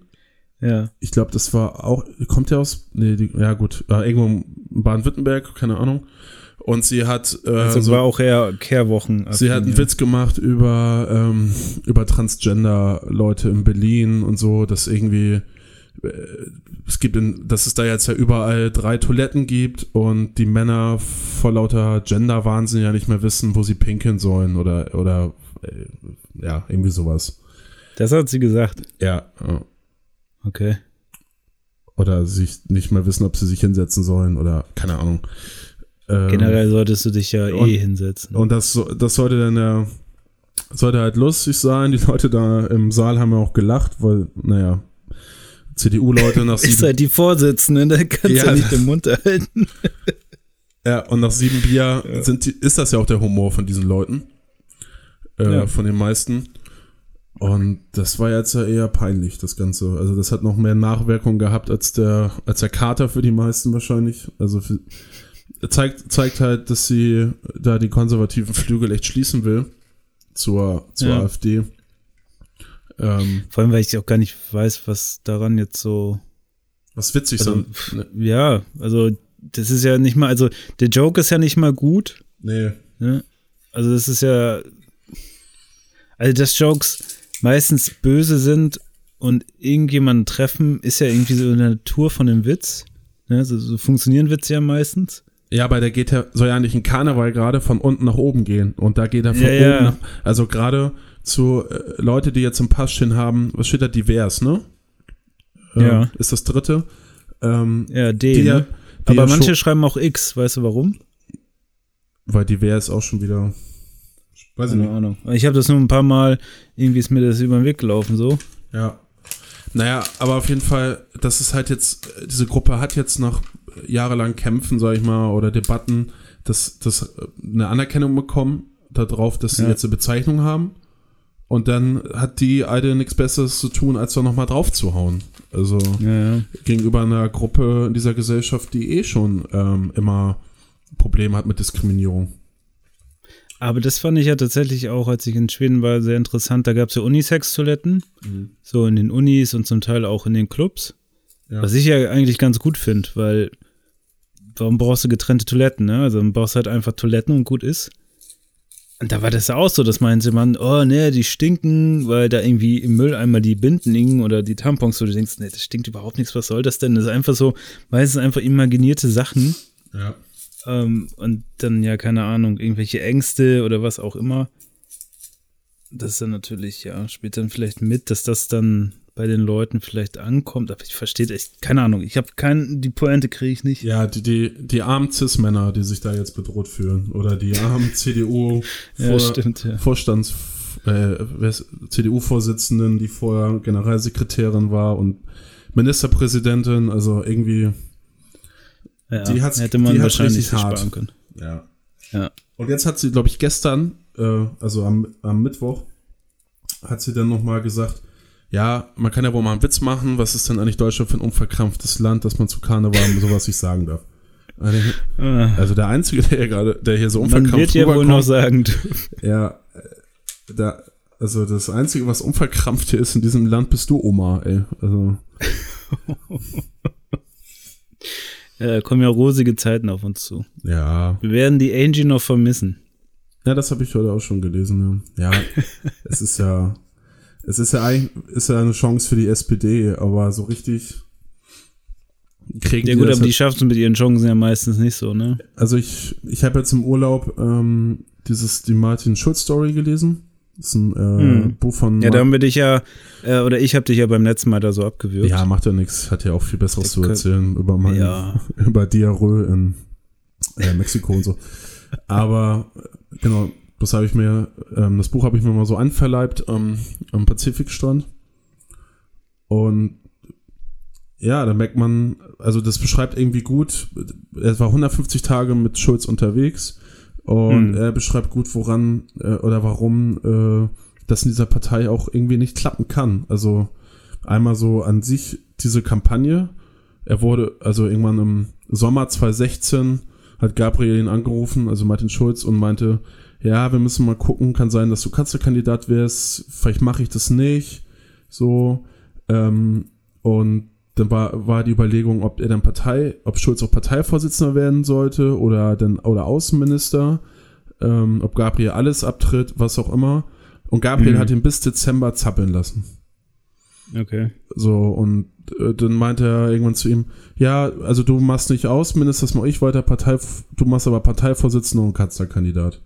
Ja. Ich glaube, das war auch, kommt der aus, nee, die, ja gut, äh, irgendwo in Baden-Württemberg, keine Ahnung. Und sie hat, äh, Also so, war auch eher Kehrwochen. sie hat einen ja. Witz gemacht über, ähm, über Transgender-Leute in Berlin und so, dass irgendwie, äh, es gibt, in, dass es da jetzt ja überall drei Toiletten gibt und die Männer vor lauter Gender-Wahnsinn ja nicht mehr wissen, wo sie pinkeln sollen oder, oder, äh, ja, irgendwie sowas. Das hat sie gesagt. Ja, ja. Okay. oder sich nicht mehr wissen, ob sie sich hinsetzen sollen oder keine Ahnung. Ähm, Generell solltest du dich ja und- eh hinsetzen. Und das, das sollte dann ja, sollte halt lustig sein. Die Leute da im Saal haben ja auch gelacht, weil, naja, CDU-Leute nach [laughs] ist sieben, halt die Vorsitzende, da [laughs] kannst du Ja. ja nicht den Mund halten. ja, und nach sieben Bier Ja. sind die, ist das ja auch der Humor von diesen Leuten. Äh, Ja. Von den meisten. Und das war jetzt ja eher peinlich, das Ganze. Also das hat noch mehr Nachwirkung gehabt als der, als der Kater für die meisten wahrscheinlich. Also für, zeigt, zeigt halt, dass sie da die konservativen Flügel echt schließen will zur, zur Ja. AfD. Ähm, Vor allem, weil ich auch gar nicht weiß, was daran jetzt so. was witzig Also, sein. Ne, ja, also das ist ja nicht mal, also der Joke ist ja nicht mal gut. nee. Ne? Also das ist ja, also dass Jokes meistens böse sind und irgendjemanden treffen, ist ja irgendwie so in der Natur von dem Witz. Ne? So, so funktionieren Witze ja meistens. Ja, aber der geht ja, soll ja nicht ein Karneval gerade von unten nach oben gehen. Und da geht er von Ja, ja. oben nach, also gerade zu äh, Leute, die jetzt im Pass stehen haben, was steht da, divers, ne? Äh, Ja. Ist das dritte? Ähm, Ja, D. die ja- ne? die Aber ja manche schreiben auch X, weißt du warum? weil divers auch schon wieder, weiß ich Keine nicht. Ahnung. Ich habe das nur ein paar Mal, irgendwie ist mir das über den Weg gelaufen, so. Ja. Naja, aber auf jeden Fall, das ist halt jetzt, diese Gruppe hat jetzt nach jahrelang Kämpfen, sag ich mal, oder Debatten, das, das eine Anerkennung bekommen, darauf, dass sie Ja. jetzt eine Bezeichnung haben. Und dann hat die Alte nichts Besseres zu tun, als da nochmal drauf zu hauen. Also Ja, ja. gegenüber einer Gruppe in dieser Gesellschaft, die eh schon ähm, immer Probleme hat mit Diskriminierung. Aber das fand ich ja tatsächlich auch, als ich in Schweden war, sehr interessant. Da gab es ja Unisex-Toiletten, so in den Unis und zum Teil auch in den Clubs. Ja. Was ich ja eigentlich ganz gut finde, weil warum brauchst du getrennte Toiletten, ne? Also dann brauchst halt einfach Toiletten und gut ist. Und da war das ja auch so, dass meinte man, oh ne, die stinken, weil da irgendwie im Mülleimer die Binden liegen oder die Tampons, wo du denkst, ne, das stinkt überhaupt nichts, was soll das denn? Das ist einfach so, meistens einfach imaginierte Sachen. Ja. Ähm, und dann, ja, keine Ahnung, irgendwelche Ängste oder was auch immer. Das ist dann natürlich, ja, spielt dann vielleicht mit, dass das dann bei den Leuten vielleicht ankommt. Aber ich verstehe echt, keine Ahnung, ich habe keinen, die Pointe kriege ich nicht. Ja, die, die, die armen Cis-Männer, die sich da jetzt bedroht fühlen. Oder die armen [laughs] CDU Ja, äh, CDU-Vorsitzenden, die vorher Generalsekretärin war und Ministerpräsidentin, also irgendwie, ja die hat's- hätte man die wahrscheinlich richtig hart. sparen können. ja. Ja. Und jetzt hat sie, glaube ich, gestern, äh, also am, am Mittwoch, hat sie dann nochmal gesagt, ja, man kann ja wohl mal einen Witz machen, was ist denn eigentlich Deutschland für ein unverkrampftes Land, dass man zu Karneval sowas nicht sagen darf. Ah, Also der Einzige, der hier gerade, der hier so man unverkrampft wird ja wohl noch sagen, Ja, äh, da, also das Einzige, was unverkrampft hier ist in diesem Land, bist du Oma, ey. Also, [laughs] äh, kommen ja rosige Zeiten auf uns zu. ja. Wir werden die Angie noch vermissen. Ja, das habe ich heute auch schon gelesen. Ja, ja [laughs] es ist ja, es ist ja eigentlich, ist ja eine Chance für die SPD, aber so richtig kriegen Ja gut, aber die halt- schaffen es mit ihren Chancen ja meistens nicht so, ne? Also ich, ich habe jetzt im Urlaub ähm, dieses die Martin Schulz Story gelesen. Das ist ein äh, Hm. Buch von Ja, da haben wir dich ja, äh, oder ich habe dich ja beim letzten Mal da so abgewürgt. ja, macht ja nichts. Hat ja auch viel Besseres zu erzählen über mein, Ja. [laughs] über Diarrhoe in äh, Mexiko und so. Aber äh, genau, das habe ich mir, ähm, das Buch habe ich mir mal so anverleibt ähm, am Pazifikstrand. Und ja, da merkt man, also das beschreibt irgendwie gut, er war 150 Tage mit Schulz unterwegs und Hm. er beschreibt gut, woran äh, oder warum äh, das in dieser Partei auch irgendwie nicht klappen kann. Also einmal so an sich diese Kampagne. Er wurde, also irgendwann im Sommer 2016 hat Gabriel ihn angerufen, also Martin Schulz, und meinte, ja, wir müssen mal gucken, kann sein, dass du Kanzlerkandidat wirst, vielleicht mache ich das nicht. So, ähm, Und dann war, war die Überlegung, ob er dann Partei, ob Schulz auch Parteivorsitzender werden sollte oder dann oder Außenminister, ähm, ob Gabriel alles abtritt, was auch immer. Und Gabriel mhm. hat ihn bis Dezember zappeln lassen. Okay. So, und äh, dann meinte er irgendwann zu ihm, ja, also du machst nicht Außenminister, das mache ich weiter, Partei, du machst aber Parteivorsitzender und Kanzlerkandidat.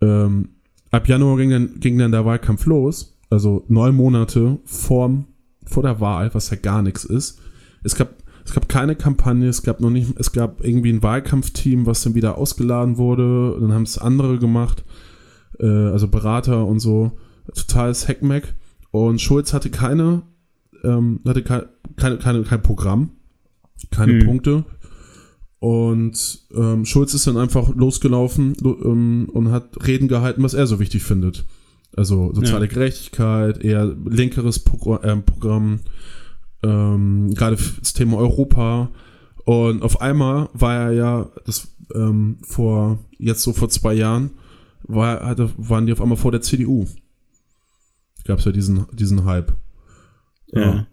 Ähm, ab Januar ging dann, ging dann der Wahlkampf los, also neun Monate vor, vor der Wahl, was ja gar nichts ist. Es gab, es gab keine Kampagne, es gab noch nicht, es gab irgendwie ein Wahlkampfteam, was dann wieder ausgeladen wurde, dann haben es andere gemacht, äh, also Berater und so, totales Hackmack. Und Schulz hatte keine, ähm, hatte keine, keine, keine, kein Programm, keine hm. Punkte, und ähm, Schulz ist dann einfach losgelaufen ähm, und hat Reden gehalten, was er so wichtig findet. Also soziale ja. Gerechtigkeit, eher linkeres Progr äh, Programm, ähm, gerade das Thema Europa. Und auf einmal war er ja, das ähm, vor, jetzt so vor zwei Jahren, war, hatte, waren die auf einmal vor der CDU. Gab es ja diesen, diesen Hype. Ja.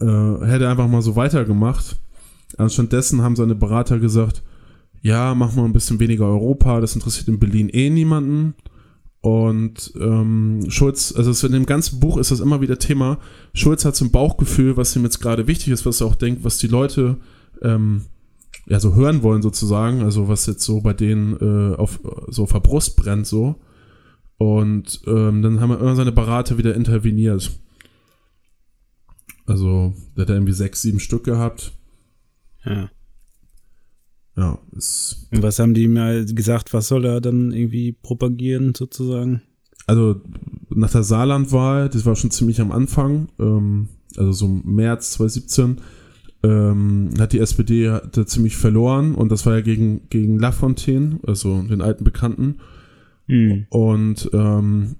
ja. Äh, hätte einfach mal so weitergemacht Anstatt dessen haben seine Berater gesagt, ja, mach mal ein bisschen weniger Europa, das interessiert in Berlin eh niemanden. Und ähm, Schulz, also in dem ganzen Buch ist das immer wieder Thema. Schulz hat so ein Bauchgefühl, was ihm jetzt gerade wichtig ist, was er auch denkt, was die Leute ähm, ja so hören wollen sozusagen, also was jetzt so bei denen äh, auf so auf der Brust brennt so. Und ähm, dann haben immer seine Berater wieder interveniert. Also, der hat irgendwie sechs, sieben Stück gehabt. Ja. Ja, ist. Und was haben die mal gesagt, was soll er dann irgendwie propagieren, sozusagen? Also nach der Saarlandwahl, das war schon ziemlich am Anfang, ähm, also so März 2017, ähm, hat die SPD hat ziemlich verloren und das war ja gegen, gegen Lafontaine, also den alten Bekannten. Mhm. Und ähm,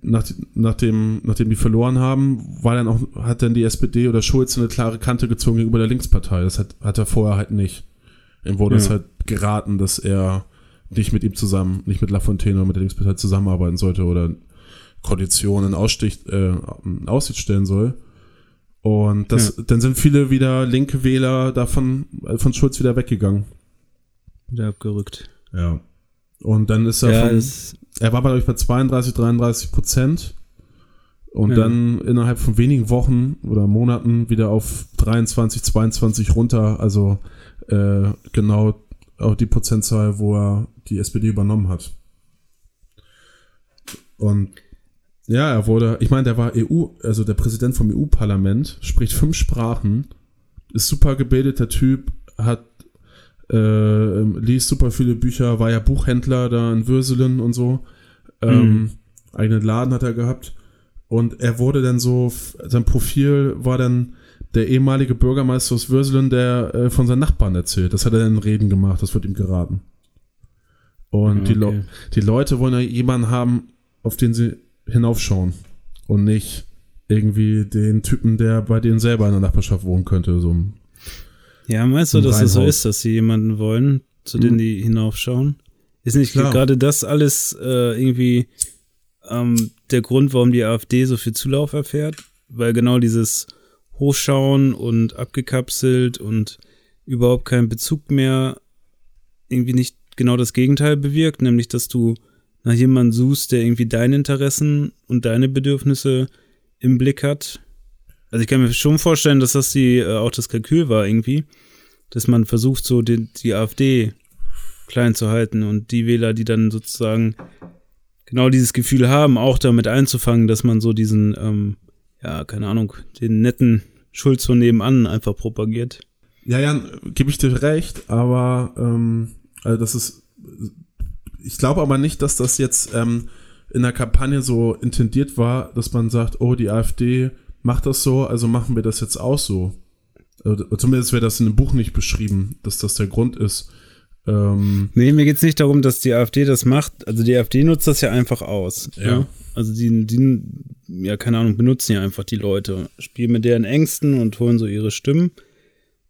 nach, nachdem, nachdem die verloren haben, war dann auch, hat dann die SPD oder Schulz eine klare Kante gezogen gegenüber der Linkspartei. Das hat, hat er vorher halt nicht. Ihm wurde ja. es halt geraten, dass er nicht mit ihm zusammen, nicht mit Lafontaine oder mit der Linkspartei zusammenarbeiten sollte oder Koalitionen Ausstich, äh, Aussicht stellen soll. Und das, ja. dann sind viele wieder linke Wähler davon, von Schulz wieder weggegangen. Wieder abgerückt. Ja. Und dann ist er ja, von, er war, glaube ich, bei 32, 33 Prozent. Und ja. dann innerhalb von wenigen Wochen oder Monaten wieder auf 23, 22 runter. Also äh, genau auch die Prozentzahl, wo er die SPD übernommen hat. Und ja, er wurde, ich meine, der war EU, also der Präsident vom EU-Parlament, spricht fünf Sprachen, ist super gebildeter Typ, hat äh, liest super viele Bücher, war ja Buchhändler da in Würselen und so. Ähm, mhm. Eigenen Laden hat er gehabt. Und er wurde dann so, sein Profil war dann der ehemalige Bürgermeister aus Würselen, der äh, von seinen Nachbarn erzählt. Das hat er dann in Reden gemacht, das wird ihm geraten. Und okay. die, Le die Leute wollen ja jemanden haben, auf den sie hinaufschauen. Und nicht irgendwie den Typen, der bei denen selber in der Nachbarschaft wohnen könnte. So ja, meinst du, dass es so ist, dass sie jemanden wollen, zu mhm. denen die hinaufschauen? Ist nicht gerade das alles äh, irgendwie ähm, der Grund, warum die AfD so viel Zulauf erfährt? Weil genau dieses Hochschauen und abgekapselt und überhaupt keinen Bezug mehr irgendwie nicht genau das Gegenteil bewirkt, nämlich dass du nach jemandem suchst, der irgendwie deine Interessen und deine Bedürfnisse im Blick hat also ich kann mir schon vorstellen, dass das die, äh, auch das Kalkül war irgendwie, dass man versucht, so die, die AfD klein zu halten und die Wähler, die dann sozusagen genau dieses Gefühl haben, auch damit einzufangen, dass man so diesen, ähm, ja, keine Ahnung, den netten Schulz von nebenan einfach propagiert. Ja, ja, gebe ich dir recht, aber ähm, also das ist, ich glaube aber nicht, dass das jetzt ähm, in der Kampagne so intendiert war, dass man sagt, oh, die AfD macht das so, also machen wir das jetzt auch so. Zumindest wäre das in dem Buch nicht beschrieben, dass das der Grund ist. Ähm, nee, mir geht es nicht darum, dass die AfD das macht. Also die AfD nutzt das ja einfach aus. Ja. ja? Also die, die, ja, keine Ahnung, benutzen ja einfach die Leute, spielen mit deren Ängsten und holen so ihre Stimmen.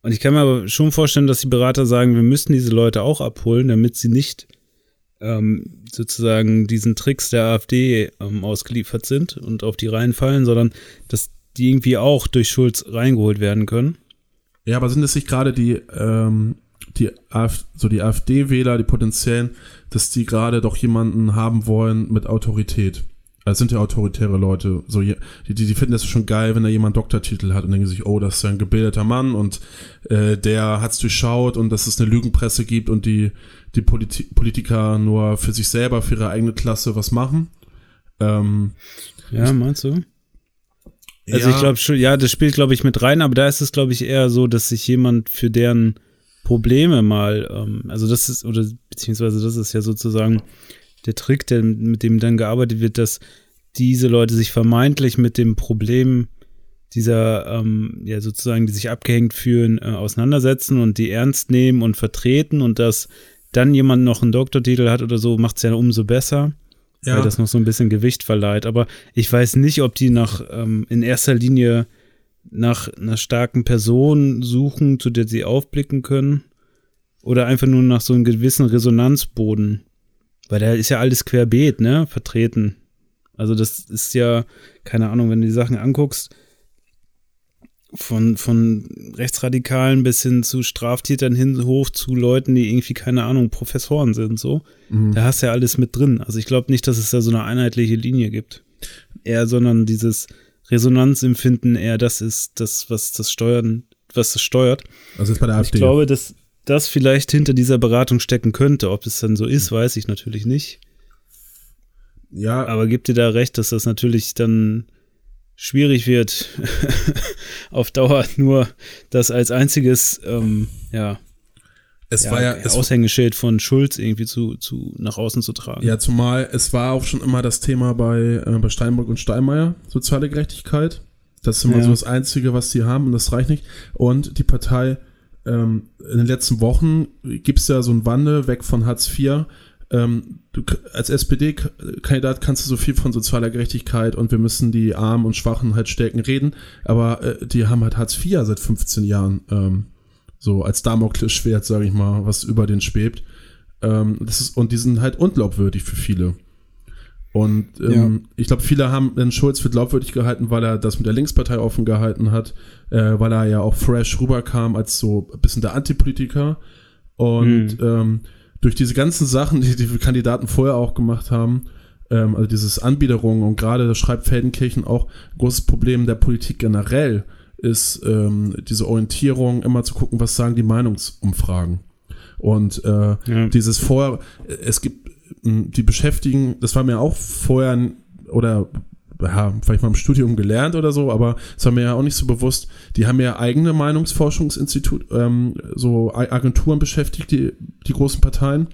Und ich kann mir aber schon vorstellen, dass die Berater sagen, wir müssen diese Leute auch abholen, damit sie nicht ähm, sozusagen diesen Tricks der AfD ähm, ausgeliefert sind und auf die Reihen fallen, sondern dass die irgendwie auch durch Schulz reingeholt werden können. Ja, aber sind es nicht gerade die, ähm, die so die AfD-Wähler, die potenziellen, dass die gerade doch jemanden haben wollen mit Autorität? Also sind ja autoritäre Leute. So, die, die, die finden das schon geil, wenn da jemand Doktortitel hat und denken sich, oh, das ist ja ein gebildeter Mann und äh, der hat's durchschaut und dass es eine Lügenpresse gibt und die, die Politi Politiker nur für sich selber, für ihre eigene Klasse was machen. Ähm, ja, meinst du? Also ja. ich glaube schon, ja, das spielt, glaube ich, mit rein, aber da ist es, glaube ich, eher so, dass sich jemand für deren Probleme mal, ähm, also das ist, oder beziehungsweise das ist ja sozusagen der Trick, der, mit dem dann gearbeitet wird, dass diese Leute sich vermeintlich mit dem Problem dieser, ähm, ja, sozusagen, die sich abgehängt fühlen, äh, auseinandersetzen und die ernst nehmen und vertreten und dass dann jemand noch einen Doktortitel hat oder so, macht es ja umso besser ja. weil das noch so ein bisschen Gewicht verleiht. Aber ich weiß nicht, ob die nach ähm, in erster Linie nach einer starken Person suchen, zu der sie aufblicken können, oder einfach nur nach so einem gewissen Resonanzboden. Weil da ist ja alles querbeet, ne, vertreten. Also das ist ja, keine Ahnung, wenn du die Sachen anguckst, von, von Rechtsradikalen bis hin zu Straftätern hin hoch zu Leuten, die irgendwie, keine Ahnung, Professoren sind, so. Mhm. Da hast du ja alles mit drin. Also ich glaube nicht, dass es da so eine einheitliche Linie gibt. Eher, sondern dieses Resonanzempfinden eher das ist das, was das steuern, was das steuert. Also ist bei der AfD. Ich glaube, dass das vielleicht hinter dieser Beratung stecken könnte. Ob es dann so ist, weiß ich natürlich nicht. Ja. Aber gibt dir da recht, dass das natürlich dann schwierig wird, [laughs] auf Dauer nur das als einziges, ähm, ja, es ja, war ja es Aushängeschild von Schulz irgendwie zu, zu nach außen zu tragen. Ja, zumal es war auch schon immer das Thema bei, äh, bei Steinbrück und Steinmeier, soziale Gerechtigkeit. Das ist immer ja. so das Einzige, was sie haben und das reicht nicht. Und die Partei, ähm, in den letzten Wochen gibt es ja so einen Wandel weg von Hartz IV ähm, du, als SPD-Kandidat kannst du so viel von sozialer Gerechtigkeit und wir müssen die Armen und Schwachen halt stärken reden, aber äh, die haben halt Hartz IV seit 15 Jahren ähm, so als Damoklesschwert, sage ich mal, was über den schwebt. Ähm, das ist, und die sind halt unglaubwürdig für viele. Und ähm, ja. ich glaube, viele haben den Schulz für glaubwürdig gehalten, weil er das mit der Linkspartei offen gehalten hat, äh, weil er ja auch fresh rüberkam als so ein bisschen der Antipolitiker. Und mhm. ähm, durch diese ganzen Sachen, die die Kandidaten vorher auch gemacht haben, ähm, also dieses Anbiederung und gerade, das schreibt Feldenkirchen auch, großes Problem der Politik generell ist ähm, diese Orientierung, immer zu gucken, was sagen die Meinungsumfragen. Und äh, ja. dieses vorher, es gibt die Beschäftigen, das war mir auch vorher oder ja, vielleicht mal im Studium gelernt oder so, aber es war mir ja auch nicht so bewusst. Die haben ja eigene Meinungsforschungsinstitut, ähm, so Agenturen beschäftigt, die, die großen Parteien,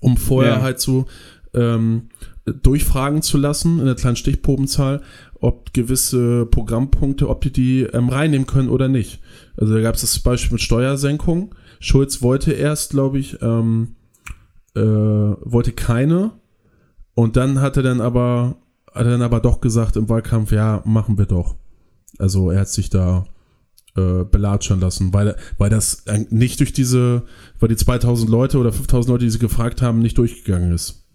um vorher ja. halt so ähm, durchfragen zu lassen in der kleinen Stichprobenzahl, ob gewisse Programmpunkte, ob die die ähm, reinnehmen können oder nicht. Also da gab es das Beispiel mit Steuersenkung. Schulz wollte erst, glaube ich, ähm, äh, wollte keine. Und dann hat er dann aber hat er dann aber doch gesagt im Wahlkampf, ja, machen wir doch. Also er hat sich da äh, belatschern lassen, weil, weil das nicht durch diese, weil die 2000 Leute oder 5000 Leute, die sie gefragt haben, nicht durchgegangen ist.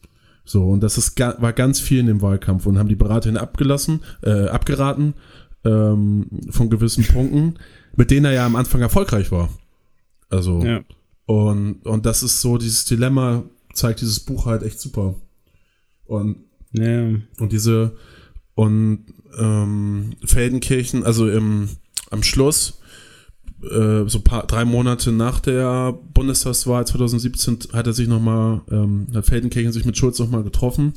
So, und das ist, war ganz viel in dem Wahlkampf und haben die Beraterin abgelassen, äh, abgeraten ähm, von gewissen Punkten, mit denen er ja am Anfang erfolgreich war. Also, ja. und, und das ist so, dieses Dilemma zeigt dieses Buch halt echt super. Und ja. Und diese und ähm, Feldenkirchen, also im, am Schluss, äh, so paar, drei Monate nach der Bundestagswahl 2017, hat er sich nochmal, ähm, hat Feldenkirchen sich mit Schulz nochmal getroffen.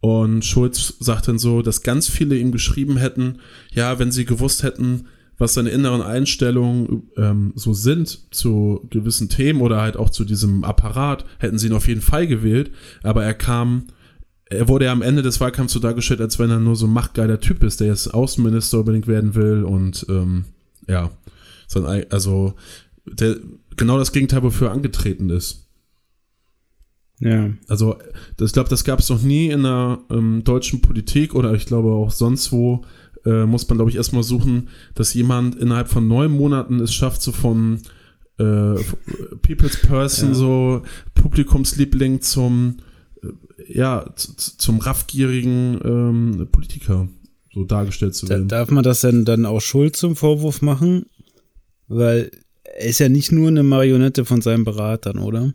Und Schulz sagt dann so, dass ganz viele ihm geschrieben hätten, ja, wenn sie gewusst hätten, was seine inneren Einstellungen ähm, so sind zu gewissen Themen oder halt auch zu diesem Apparat, hätten sie ihn auf jeden Fall gewählt. Aber er kam er wurde ja am Ende des Wahlkampfs so dargestellt, als wenn er nur so ein machtgeiler Typ ist, der jetzt Außenminister unbedingt werden will und ähm, ja, also der, genau das Gegenteil, wofür er angetreten ist. Ja. Also ich glaube, das gab es noch nie in der ähm, deutschen Politik oder ich glaube auch sonst wo äh, muss man, glaube ich, erstmal suchen, dass jemand innerhalb von neun Monaten es schafft, so von äh, People's Person, ja. so Publikumsliebling zum ja, zum raffgierigen ähm, Politiker so dargestellt zu werden. Da, darf man das denn dann auch Schuld zum Vorwurf machen? Weil er ist ja nicht nur eine Marionette von seinen Beratern, oder?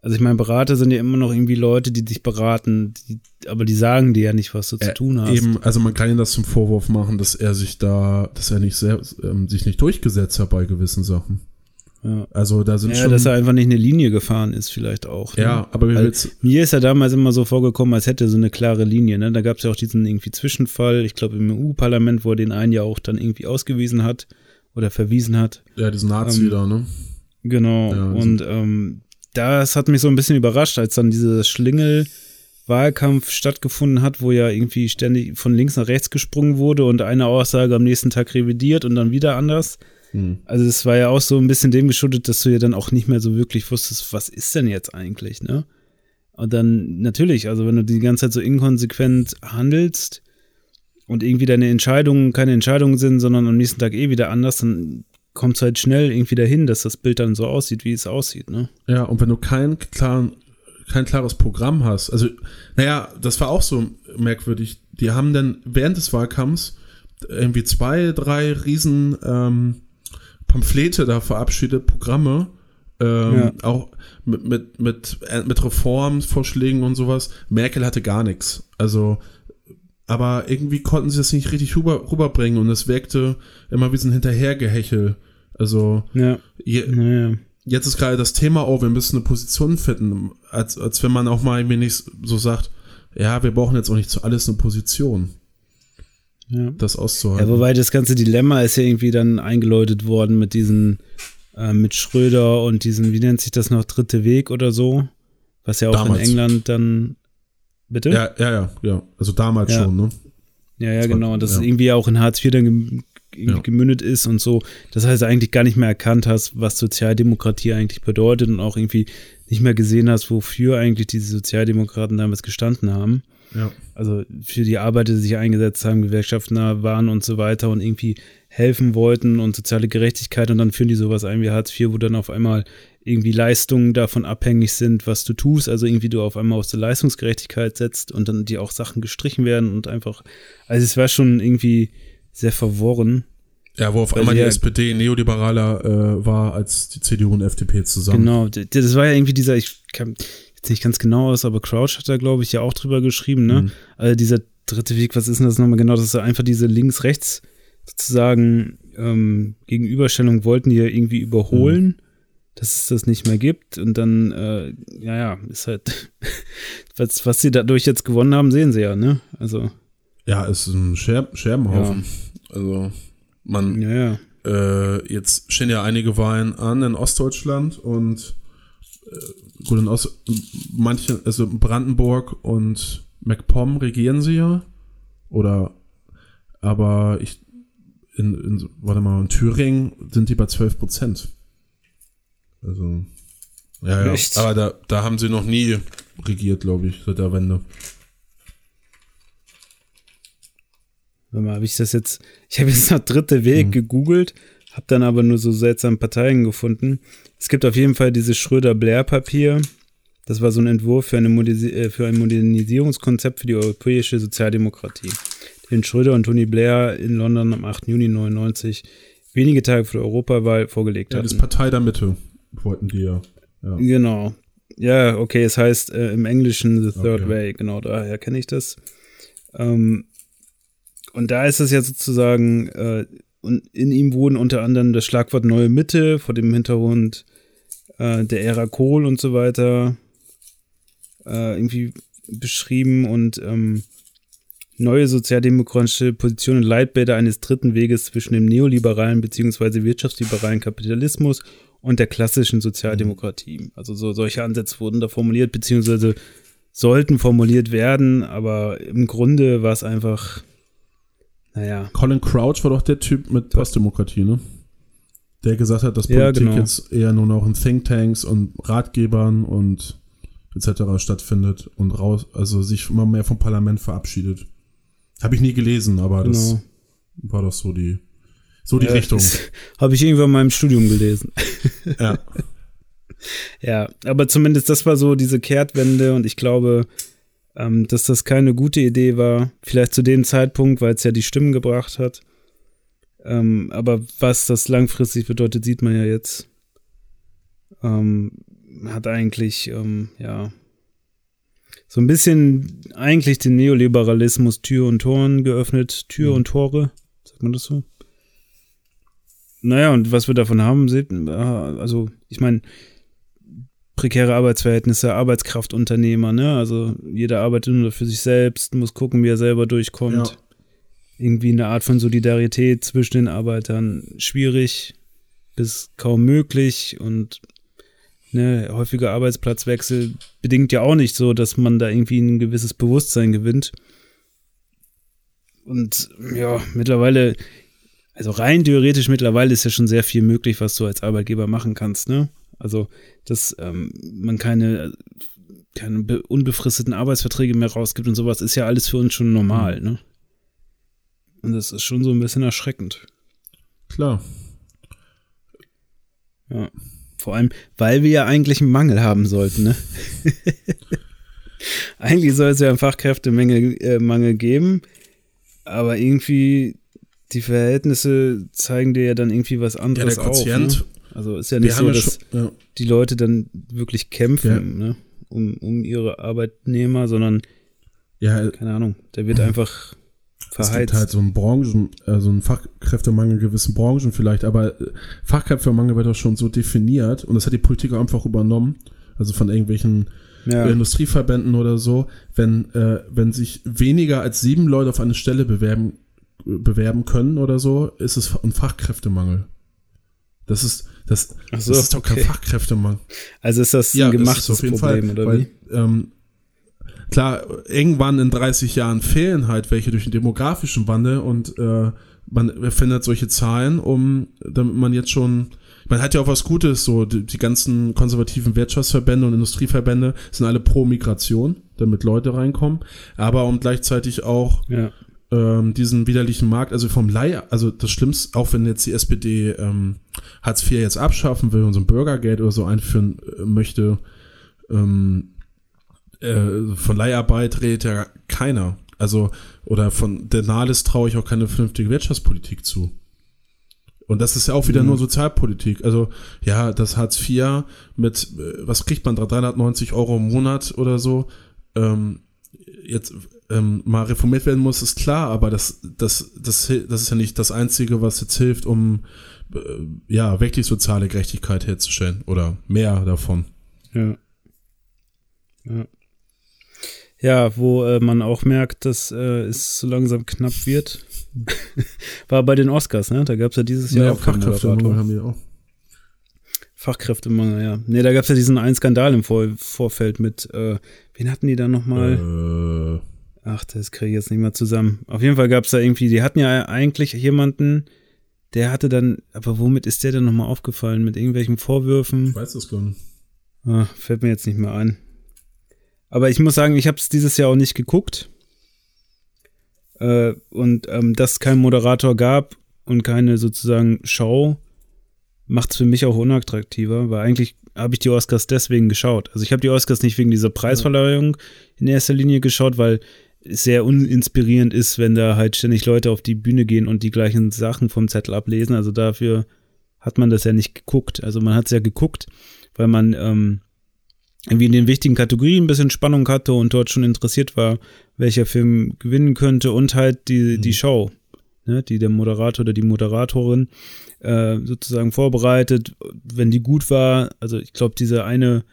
Also ich meine, Berater sind ja immer noch irgendwie Leute, die dich beraten, die, aber die sagen dir ja nicht, was du äh, zu tun hast. Eben, also man kann ihm das zum Vorwurf machen, dass er sich da, dass er nicht sehr, ähm, sich nicht durchgesetzt hat bei gewissen Sachen. Ja. Also da sind ja, schon. dass er einfach nicht eine Linie gefahren ist, vielleicht auch. Ne? Ja, aber also, mir ist er damals immer so vorgekommen, als hätte er so eine klare Linie. Ne? Da gab es ja auch diesen irgendwie Zwischenfall, ich glaube im EU-Parlament, wo er den einen ja auch dann irgendwie ausgewiesen hat oder verwiesen hat. Ja, diesen Nazi ähm, da, ne? Genau. Ja, also. Und ähm, das hat mich so ein bisschen überrascht, als dann dieser Schlingel Wahlkampf stattgefunden hat, wo ja irgendwie ständig von links nach rechts gesprungen wurde und eine Aussage am nächsten Tag revidiert und dann wieder anders. Hm. Also es war ja auch so ein bisschen dem geschuldet, dass du ja dann auch nicht mehr so wirklich wusstest, was ist denn jetzt eigentlich, ne? Und dann natürlich, also wenn du die ganze Zeit so inkonsequent handelst und irgendwie deine Entscheidungen keine Entscheidungen sind, sondern am nächsten Tag eh wieder anders, dann kommt es halt schnell irgendwie dahin, dass das Bild dann so aussieht, wie es aussieht, ne? Ja, und wenn du keinen klaren, kein klares Programm hast, also, naja, das war auch so merkwürdig. Die haben dann während des Wahlkampfs irgendwie zwei, drei riesen ähm, Pamphlete da verabschiedet, Programme, ähm, ja. auch mit, mit, mit, äh, mit Reformvorschlägen und sowas. Merkel hatte gar nichts. Also, aber irgendwie konnten sie das nicht richtig rüber, rüberbringen und es wirkte immer wie so ein Hinterhergehechel. Also, ja. Je, ja. jetzt ist gerade das Thema, oh, wir müssen eine Position finden, als, als wenn man auch mal irgendwie nicht so sagt, ja, wir brauchen jetzt auch nicht zu alles eine Position ja. das auszuhalten. Ja, wobei das ganze Dilemma ist ja irgendwie dann eingeläutet worden mit diesen, äh, mit Schröder und diesen, wie nennt sich das noch, dritte Weg oder so, was ja auch damals. in England dann, bitte? Ja, ja, ja, ja, also damals ja. schon, ne? Ja, ja, genau, dass ja. es irgendwie auch in Hartz IV dann gemündet ist und so. Das heißt, eigentlich gar nicht mehr erkannt hast, was Sozialdemokratie eigentlich bedeutet und auch irgendwie nicht mehr gesehen hast, wofür eigentlich diese Sozialdemokraten damals gestanden haben. Ja. Also für die Arbeiter, die sich eingesetzt haben, Gewerkschaftsnah waren und so weiter und irgendwie helfen wollten und soziale Gerechtigkeit und dann führen die sowas ein wie Hartz IV, wo dann auf einmal irgendwie Leistungen davon abhängig sind, was du tust, also irgendwie du auf einmal auf die Leistungsgerechtigkeit setzt und dann die auch Sachen gestrichen werden und einfach, also es war schon irgendwie sehr verworren. Ja, wo auf einmal die SPD neoliberaler äh, war als die CDU und FDP zusammen. Genau, das war ja irgendwie dieser, ich kann, jetzt nicht ganz genau aus, aber Crouch hat da, glaube ich, ja auch drüber geschrieben, ne? Mhm. Also dieser dritte Weg, was ist denn das nochmal genau? Das ist einfach diese links-rechts sozusagen ähm, Gegenüberstellung wollten die ja irgendwie überholen, mhm. Dass es das nicht mehr gibt. Und dann, äh, ja, ja, ist halt, [laughs] was, was sie dadurch jetzt gewonnen haben, sehen sie ja, ne? Also. Ja, es ist ein Scher Scherbenhaufen. Ja. Also, man, ja, ja. Äh, jetzt stehen ja einige Wahlen an in Ostdeutschland und äh, gut, in Ost, manche, also Brandenburg und MacPom regieren sie ja. Oder, aber ich, in, in, warte mal, in Thüringen sind die bei 12 Prozent. Also, ja, ja. Echt? Aber da, da haben sie noch nie regiert, glaube ich, seit der Wende. Warte mal, habe ich das jetzt, ich habe jetzt noch dritte Weg hm. gegoogelt, habe dann aber nur so seltsame Parteien gefunden. Es gibt auf jeden Fall dieses Schröder-Blair-Papier. Das war so ein Entwurf für, eine äh, für ein Modernisierungskonzept für die europäische Sozialdemokratie, den Schröder und Tony Blair in London am 8. Juni 1999 wenige Tage vor der Europawahl vorgelegt ja, hatten. Das Partei der Mitte wollten die ja. Genau. Ja, okay, es heißt äh, im Englischen The Third okay. Way, genau, daher kenne ich das. Ähm, und da ist es ja sozusagen, äh, und in ihm wurden unter anderem das Schlagwort neue Mitte vor dem Hintergrund äh, der Ära Kohl und so weiter äh, irgendwie beschrieben und ähm, neue sozialdemokratische Positionen Leitbilder eines dritten Weges zwischen dem neoliberalen bzw. wirtschaftsliberalen Kapitalismus und der klassischen Sozialdemokratie. Also so solche Ansätze wurden da formuliert, beziehungsweise sollten formuliert werden, aber im Grunde war es einfach, naja. Colin Crouch war doch der Typ mit Postdemokratie, ne? Der gesagt hat, dass Politik ja, genau. jetzt eher nur noch in Thinktanks und Ratgebern und etc. stattfindet und raus, also sich immer mehr vom Parlament verabschiedet. Habe ich nie gelesen, aber genau. das war doch so die, so die ja, Richtung. [laughs] Habe ich irgendwann in meinem Studium gelesen. Ja. [laughs] ja, aber zumindest das war so diese Kehrtwende und ich glaube, ähm, dass das keine gute Idee war. Vielleicht zu dem Zeitpunkt, weil es ja die Stimmen gebracht hat. Ähm, aber was das langfristig bedeutet, sieht man ja jetzt. Ähm, hat eigentlich, ähm, ja, so ein bisschen eigentlich den Neoliberalismus Tür und Toren geöffnet. Tür mhm. und Tore, sagt man das so? Naja, und was wir davon haben, also ich meine, prekäre Arbeitsverhältnisse, Arbeitskraftunternehmer, ne? Also jeder arbeitet nur für sich selbst, muss gucken, wie er selber durchkommt. Ja. Irgendwie eine Art von Solidarität zwischen den Arbeitern schwierig bis kaum möglich und ne, häufiger Arbeitsplatzwechsel bedingt ja auch nicht so, dass man da irgendwie ein gewisses Bewusstsein gewinnt. Und ja, mittlerweile, also rein theoretisch mittlerweile ist ja schon sehr viel möglich, was du als Arbeitgeber machen kannst, ne? Also, dass ähm, man keine, keine unbefristeten Arbeitsverträge mehr rausgibt und sowas, ist ja alles für uns schon normal, mhm. ne? Und das ist schon so ein bisschen erschreckend. Klar. Ja. Vor allem, weil wir ja eigentlich einen Mangel haben sollten, ne? [laughs] eigentlich soll es ja einen Fachkräftemangel äh, Mangel geben, aber irgendwie die Verhältnisse zeigen dir ja dann irgendwie was anderes ja, der auf. Ne? Also ist ja nicht so, dass schon, ja. die Leute dann wirklich kämpfen, ja. ne? um, um ihre Arbeitnehmer, sondern ja, keine Ahnung, der wird [laughs] einfach verheizt. Es gibt halt so einen Branchen, äh, so einen Fachkräftemangel in gewissen Branchen vielleicht, aber äh, Fachkräftemangel wird doch schon so definiert und das hat die Politik auch einfach übernommen, also von irgendwelchen ja. Industrieverbänden oder so, wenn, äh, wenn sich weniger als sieben Leute auf eine Stelle bewerben, bewerben können oder so, ist es ein Fachkräftemangel. Das ist, das, so, das ist doch kein okay. Fachkräftemangel. Also ist das ein ja, gemachtes das Problem, Fall, oder weil, wie? Ähm, klar, irgendwann in 30 Jahren fehlen halt welche durch den demografischen Wandel und äh, man findet solche Zahlen, um, damit man jetzt schon, man hat ja auch was Gutes, so die, die ganzen konservativen Wirtschaftsverbände und Industrieverbände sind alle pro Migration, damit Leute reinkommen, aber um gleichzeitig auch ja. ähm, diesen widerlichen Markt, also vom Leih, also das Schlimmste, auch wenn jetzt die SPD ähm, Hartz IV jetzt abschaffen will und so ein Bürgergeld oder so einführen äh, möchte, ähm, äh, von Leiharbeit redet ja keiner. Also, oder von der Nahles traue ich auch keine vernünftige Wirtschaftspolitik zu. Und das ist ja auch wieder mhm. nur Sozialpolitik. Also, ja, das Hartz IV mit, äh, was kriegt man da, 390 Euro im Monat oder so, ähm, jetzt ähm, mal reformiert werden muss, ist klar, aber das, das, das, das ist ja nicht das Einzige, was jetzt hilft, um äh, ja, wirklich soziale Gerechtigkeit herzustellen oder mehr davon. Ja. Ja, ja wo äh, man auch merkt, dass äh, es so langsam knapp wird, [laughs] war bei den Oscars, ne? Da gab es ja dieses Jahr ja, auch Fachkräftemangel haben wir auch. Fachkräftemangel, ja. Ne, da gab es ja diesen einen Skandal im Vor Vorfeld mit, äh, wen hatten die da nochmal? Äh Ach, das kriege ich jetzt nicht mehr zusammen. Auf jeden Fall gab es da irgendwie, die hatten ja eigentlich jemanden, der hatte dann, aber womit ist der denn nochmal aufgefallen? Mit irgendwelchen Vorwürfen? Ich weiß das gar nicht. Ah, fällt mir jetzt nicht mehr ein. Aber ich muss sagen, ich habe es dieses Jahr auch nicht geguckt. Äh, und ähm, dass es keinen Moderator gab und keine sozusagen Show, macht es für mich auch unattraktiver, weil eigentlich habe ich die Oscars deswegen geschaut. Also ich habe die Oscars nicht wegen dieser Preisverleihung in erster Linie geschaut, weil sehr uninspirierend ist, wenn da halt ständig Leute auf die Bühne gehen und die gleichen Sachen vom Zettel ablesen. Also dafür hat man das ja nicht geguckt. Also man hat es ja geguckt, weil man ähm, irgendwie in den wichtigen Kategorien ein bisschen Spannung hatte und dort schon interessiert war, welcher Film gewinnen könnte und halt die, die mhm. Show, ne, die der Moderator oder die Moderatorin äh, sozusagen vorbereitet, wenn die gut war. Also ich glaube, diese eine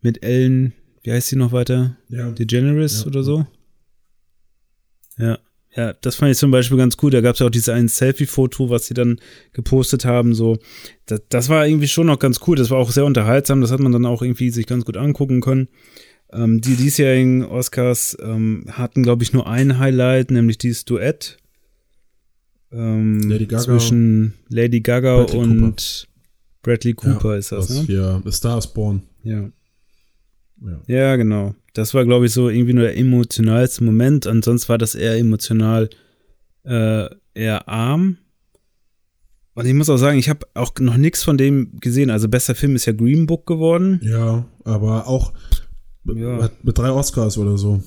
mit Ellen, wie heißt sie noch weiter? Ja. DeGeneres ja. oder so? Ja. Ja, das fand ich zum Beispiel ganz cool. Da gab es ja auch dieses ein Selfie-Foto, was sie dann gepostet haben. So, das, das, war irgendwie schon noch ganz cool. Das war auch sehr unterhaltsam. Das hat man dann auch irgendwie sich ganz gut angucken können. Ähm, die diesjährigen Oscars ähm, hatten, glaube ich, nur ein Highlight, nämlich dieses Duett ähm, Lady Gaga, zwischen Lady Gaga Bradley und Cooper. Bradley Cooper ja, ist das, ne? Ja, The Star is Born. Ja. Ja, ja genau. Das war, glaube ich, so irgendwie nur der emotionalste Moment. Ansonsten war das eher emotional äh, eher arm. Und ich muss auch sagen, ich habe auch noch nichts von dem gesehen. Also bester Film ist ja Green Book geworden. Ja, aber auch ja. mit drei Oscars oder so.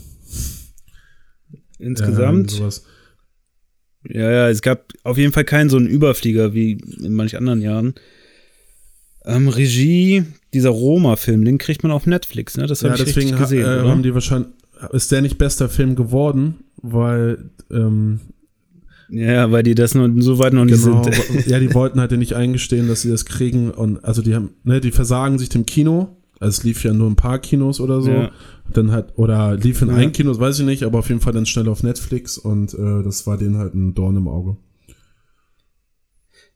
Insgesamt. Ja. Ja, ja, es gab auf jeden Fall keinen so einen Überflieger wie in manch anderen Jahren. Ähm, Regie, dieser Roma-Film, den kriegt man auf Netflix, ne? Das habe ja, ich deswegen richtig gesehen, ha- äh, haben die wahrscheinlich, ist der nicht bester Film geworden, weil, ähm, ja, weil die das noch so weit noch nicht genau, sind. ja, die wollten halt ja nicht eingestehen, dass sie das kriegen und, also die haben, ne, die versagen sich dem Kino, also es lief ja nur ein paar Kinos oder so, Ja. dann halt, oder lief in Ja. ein Kino, weiß ich nicht, aber auf jeden Fall dann schnell auf Netflix und äh, das war denen halt ein Dorn im Auge.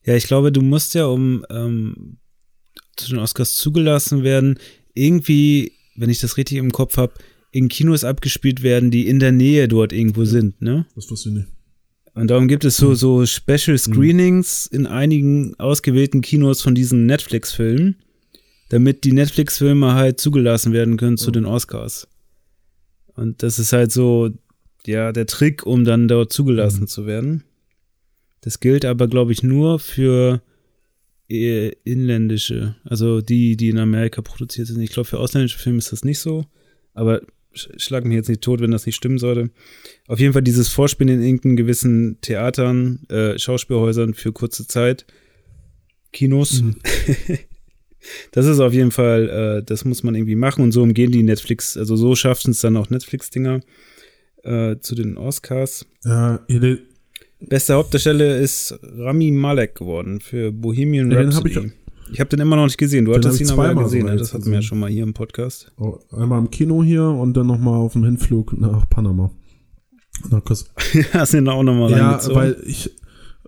Ja, ich glaube, du musst ja, um ähm, zu den Oscars zugelassen werden, irgendwie, wenn ich das richtig im Kopf habe, in Kinos abgespielt werden, die in der Nähe dort irgendwo sind, ne? Das wusste ich nicht. Und darum gibt es so, so Special Screenings in einigen ausgewählten Kinos von diesen Netflix-Filmen, damit die Netflix-Filme halt zugelassen werden können zu den Oscars. Und das ist halt so, ja, der Trick, um dann dort zugelassen zu werden. Das gilt aber, glaube ich, nur für äh, inländische, also die, die in Amerika produziert sind. Ich glaube, für ausländische Filme ist das nicht so, aber sch schlag mich jetzt nicht tot, wenn das nicht stimmen sollte. Auf jeden Fall dieses Vorspielen in irgendeinen gewissen Theatern, äh, Schauspielhäusern für kurze Zeit, Kinos. [laughs] das ist auf jeden Fall, äh, das muss man irgendwie machen und so umgehen die Netflix, also so schaffen es dann auch Netflix-Dinger äh, zu den Oscars. Ja, ihr, Beste Hauptdarsteller ist Rami Malek geworden für Bohemian Ja, den hab Rhapsody. ich- ich habe den immer noch nicht gesehen. Du hattest ihn aber ja gesehen. Ne? Das hatten wir ja schon mal hier im Podcast. Oh, einmal im Kino hier und dann nochmal auf dem Hinflug nach Panama. Nach [laughs] Costa Hast den auch nochmal Ja, reingezogen? weil ich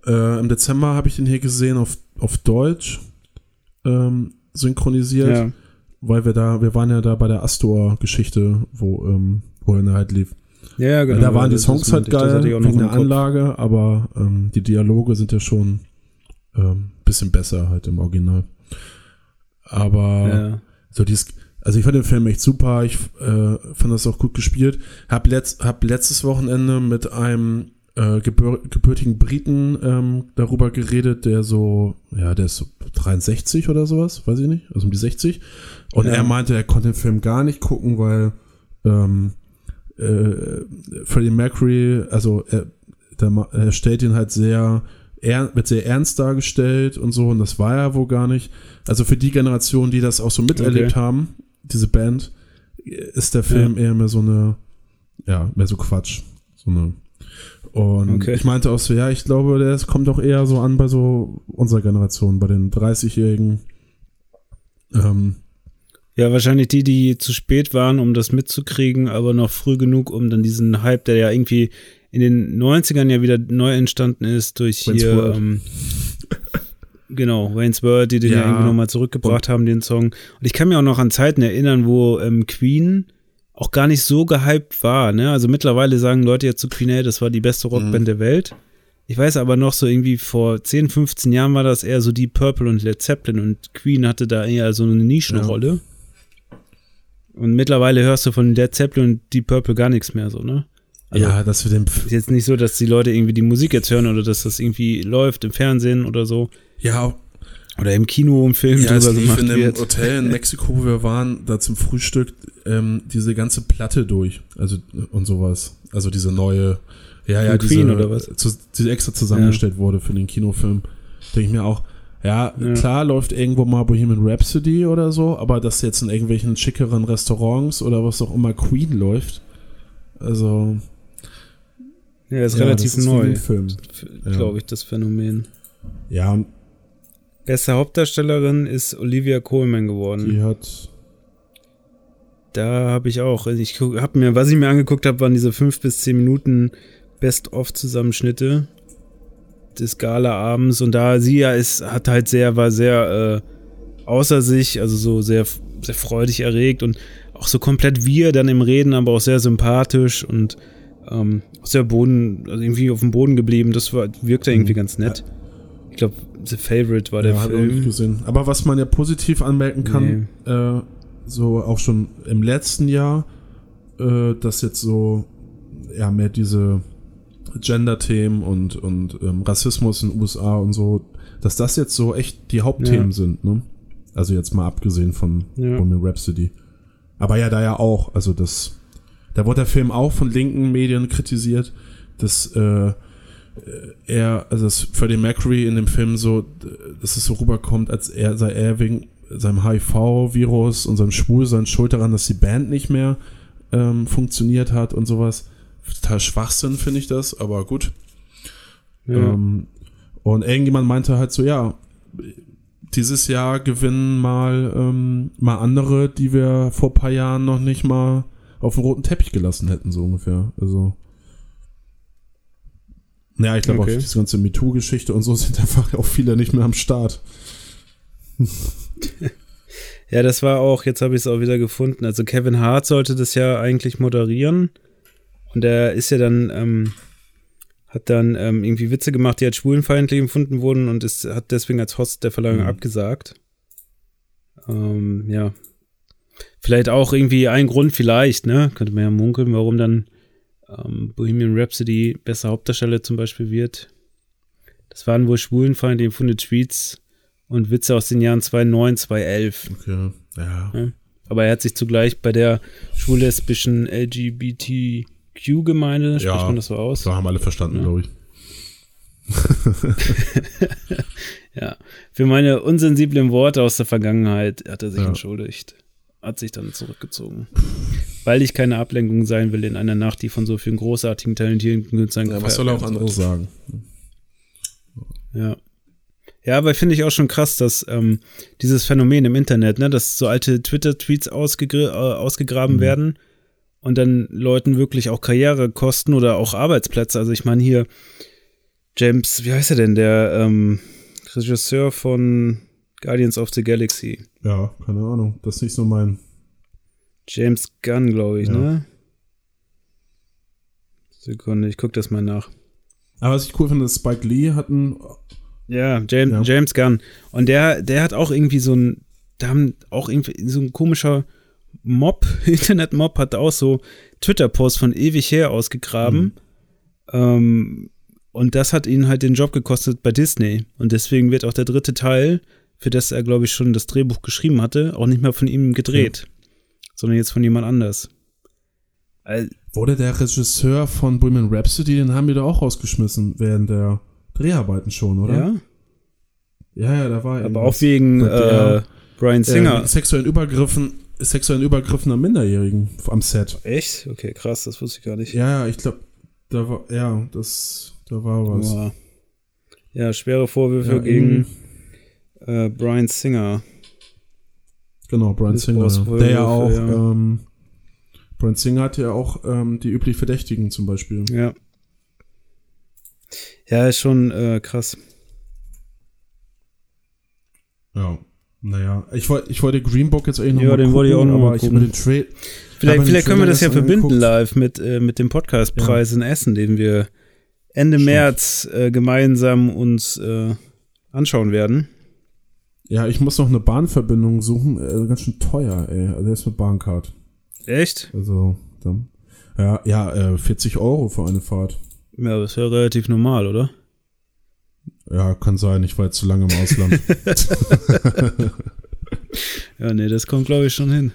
äh, im Dezember habe ich den hier gesehen auf, auf Deutsch ähm, synchronisiert, ja. weil wir da, wir waren ja da bei der Astor-Geschichte, wo, ähm, wo er halt lief. Ja, genau. da waren die Songs halt geil, wegen der. Anlage, aber ähm, die Dialoge sind ja schon ähm, bisschen besser halt im Original. Aber Ja. so dieses, also ich fand den Film echt super, ich äh, fand das auch gut gespielt. Hab, letzt, hab letztes Wochenende mit einem äh, gebür gebürtigen Briten ähm, darüber geredet, der so, ja, der ist so 63 oder sowas, weiß ich nicht, also um die 60. Und Ja. er meinte, er konnte den Film gar nicht gucken, weil ähm, äh, Freddie Mercury, also er, der, er stellt ihn halt sehr, er, wird sehr ernst dargestellt und so, und das war er wohl gar nicht. Also für die Generation, die das auch so miterlebt Okay. haben, diese Band, ist der Film eher mehr so eine, ja, mehr so Quatsch. So eine. Und Okay. ich meinte auch so, ja, ich glaube, das kommt auch eher so an bei so unserer Generation, bei den 30-Jährigen. Ähm, ja, wahrscheinlich die, die zu spät waren, um das mitzukriegen, aber noch früh genug, um dann diesen Hype, der ja irgendwie in den 90ern ja wieder neu entstanden ist, durch Wayne's hier, World. ähm, genau, Wayne's World, die den ja, Ja. irgendwie nochmal zurückgebracht haben, den Song. Und ich kann mir auch noch an Zeiten erinnern, wo ähm, Queen auch gar nicht so gehypt war, ne? Also mittlerweile sagen Leute jetzt zu Queen, hey, das war die beste Rockband Mhm. der Welt. Ich weiß aber noch so irgendwie vor 10, 15 Jahren war das eher so Deep Purple und Led Zeppelin und Queen hatte da eher so eine Nischenrolle. Und mittlerweile hörst du von Led Zeppelin und Deep Purple gar nichts mehr so, ne? Also ja, dass wir den, ist jetzt nicht so, dass die Leute irgendwie die Musik jetzt hören oder dass das irgendwie läuft im Fernsehen oder so. ja, Oder im Kino, im Film Ja, es lief in dem. Hotel in [laughs] Mexiko, wo wir waren, da zum Frühstück ähm, diese ganze Platte durch, also und sowas. Also diese neue, ja, ja, diese, Queen oder was? Zu, die extra zusammengestellt wurde für den Kinofilm. Denke ich mir auch, ja, Ja. klar läuft irgendwo mal Bohemian Rhapsody oder so, aber dass jetzt in irgendwelchen schickeren Restaurants oder was auch immer Queen läuft, also Ja, ist ja, relativ das ist neu, glaube ich, das Phänomen. Ja, und Beste Hauptdarstellerin ist Olivia Colman geworden. die hat Da habe ich auch. also Ich habe mir, was ich mir angeguckt habe, waren diese fünf bis zehn Minuten Best-of-Zusammenschnitte des Gala-Abends und da sie ja ist, hat halt sehr, war sehr äh, außer sich, also so sehr, sehr freudig erregt und auch so komplett wir dann im Reden, aber auch sehr sympathisch und ähm, auch sehr Boden, also irgendwie auf dem Boden geblieben. Das war, wirkte irgendwie Mhm. ganz nett. Ich glaube, The Favorite war der ja, hab ich nicht Film. gesehen. Aber was man ja positiv anmerken kann, äh, so auch schon im letzten Jahr, äh, dass jetzt so ja mehr diese Gender-Themen und, und ähm, Rassismus in den USA und so, dass das jetzt so echt die Hauptthemen Ja. sind, ne? Also jetzt mal abgesehen von Ja. Bohemian Rhapsody. Aber ja, da ja auch, also das, da wurde der Film auch von linken Medien kritisiert, dass äh, er, also dass Freddie Mercury in dem Film so, dass es so rüberkommt, als er sei er wegen seinem HIV-Virus und seinem Schwulsein schuld daran, dass die Band nicht mehr ähm, funktioniert hat und sowas. Total Schwachsinn finde ich das, aber gut. Ja. Ähm, und irgendjemand meinte halt so, ja, dieses Jahr gewinnen mal, ähm, mal andere, die wir vor ein paar Jahren noch nicht mal auf dem roten Teppich gelassen hätten, so ungefähr. Also. Naja, ich glaube okay. auch diese ganze MeToo-Geschichte und so sind einfach auch viele nicht mehr am Start. [laughs] ja, das war auch, jetzt habe ich es auch wieder gefunden. Also Kevin Hart sollte das ja eigentlich moderieren. Und er ist ja dann, ähm, hat dann ähm, irgendwie Witze gemacht, die als schwulenfeindlich empfunden wurden und ist, hat deswegen als Host der Verleihung mhm. abgesagt. Ähm, ja. Vielleicht auch irgendwie ein Grund, vielleicht, ne? Könnte man ja munkeln, warum dann ähm, Bohemian Rhapsody besser Hauptdarsteller zum Beispiel wird. Das waren wohl schwulenfeindlich empfundene Tweets und Witze aus den Jahren 2009, 2011. Okay, ja. ja. Aber er hat sich zugleich bei der schwul-lesbischen LGBTQ-Gemeinde, spricht ja, man das so aus? Da haben alle verstanden, ja. glaube ich. [laughs] ja, für meine unsensiblen Worte aus der Vergangenheit hat er sich ja. entschuldigt. Hat sich dann zurückgezogen. Weil ich keine Ablenkung sein will in einer Nacht, die von so vielen großartigen, talentierten Künstlern ja, Was soll er auch anderes sagen? Ja. Ja, aber finde ich auch schon krass, dass ähm, dieses Phänomen im Internet, ne, dass so alte Twitter-Tweets ausgegra äh, ausgegraben mhm. werden und dann Leuten wirklich auch Karriere kosten oder auch Arbeitsplätze. Also ich meine hier James, wie heißt er denn, der ähm, Regisseur von Guardians of the Galaxy. Ja, keine Ahnung, das ist nicht so mein. James Gunn, glaube ich, ja. ne? Sekunde, ich gucke das mal nach. Aber was ich cool finde, Spike Lee hat einen ja, James, ja. James Gunn. Und der, der hat auch irgendwie so ein, da haben auch irgendwie so ein komischer Mob, [laughs] Internet-Mob hat auch so Twitter-Posts von ewig her ausgegraben. Mhm. Ähm, und das hat ihn halt den Job gekostet bei Disney. Und deswegen wird auch der dritte Teil, für das er, glaube ich, schon das Drehbuch geschrieben hatte, auch nicht mehr von ihm gedreht, mhm. sondern jetzt von jemand anders. Also, Wurde der Regisseur von Bohemian Rhapsody, den haben wir da auch rausgeschmissen während der Dreharbeiten schon, oder? Ja. Ja, ja, da war Aber auch wegen äh, Brian Singer. Äh, sexuellen Übergriffen, sexuellen Übergriffen am Minderjährigen am Set. Echt? Okay, krass, das wusste ich gar nicht. Ja, ich glaube, da war, ja, das, da war was. Boah. Ja, schwere Vorwürfe ja, gegen äh, Brian Singer. Genau, Brian Singer. Der ja auch, ja. Ähm, Brian Singer hat ja auch ähm, die üblich Verdächtigen zum Beispiel. Ja. Ja, ist schon äh, krass. Ja, naja. Ich, wollte ich wollte Green Book jetzt eigentlich noch Ja, mal den gucken, wollte ich auch noch mal gucken. Vielleicht vielleicht können wir das ja verbinden live mit, äh, mit dem Podcastpreis ja. in Essen, den wir Ende Stimmt. März äh, gemeinsam uns äh, anschauen werden. Ja, ich muss noch eine Bahnverbindung suchen. Äh, ganz schön teuer, ey. Also der ist mit Bahncard. Echt? Also, dann, ja, ja, 40 äh, Euro für eine Fahrt. Ja, das ist ja relativ normal, oder? Ja, kann sein, ich war jetzt zu lange im Ausland. [laughs] [laughs] ja, nee, das kommt, glaube ich, schon hin.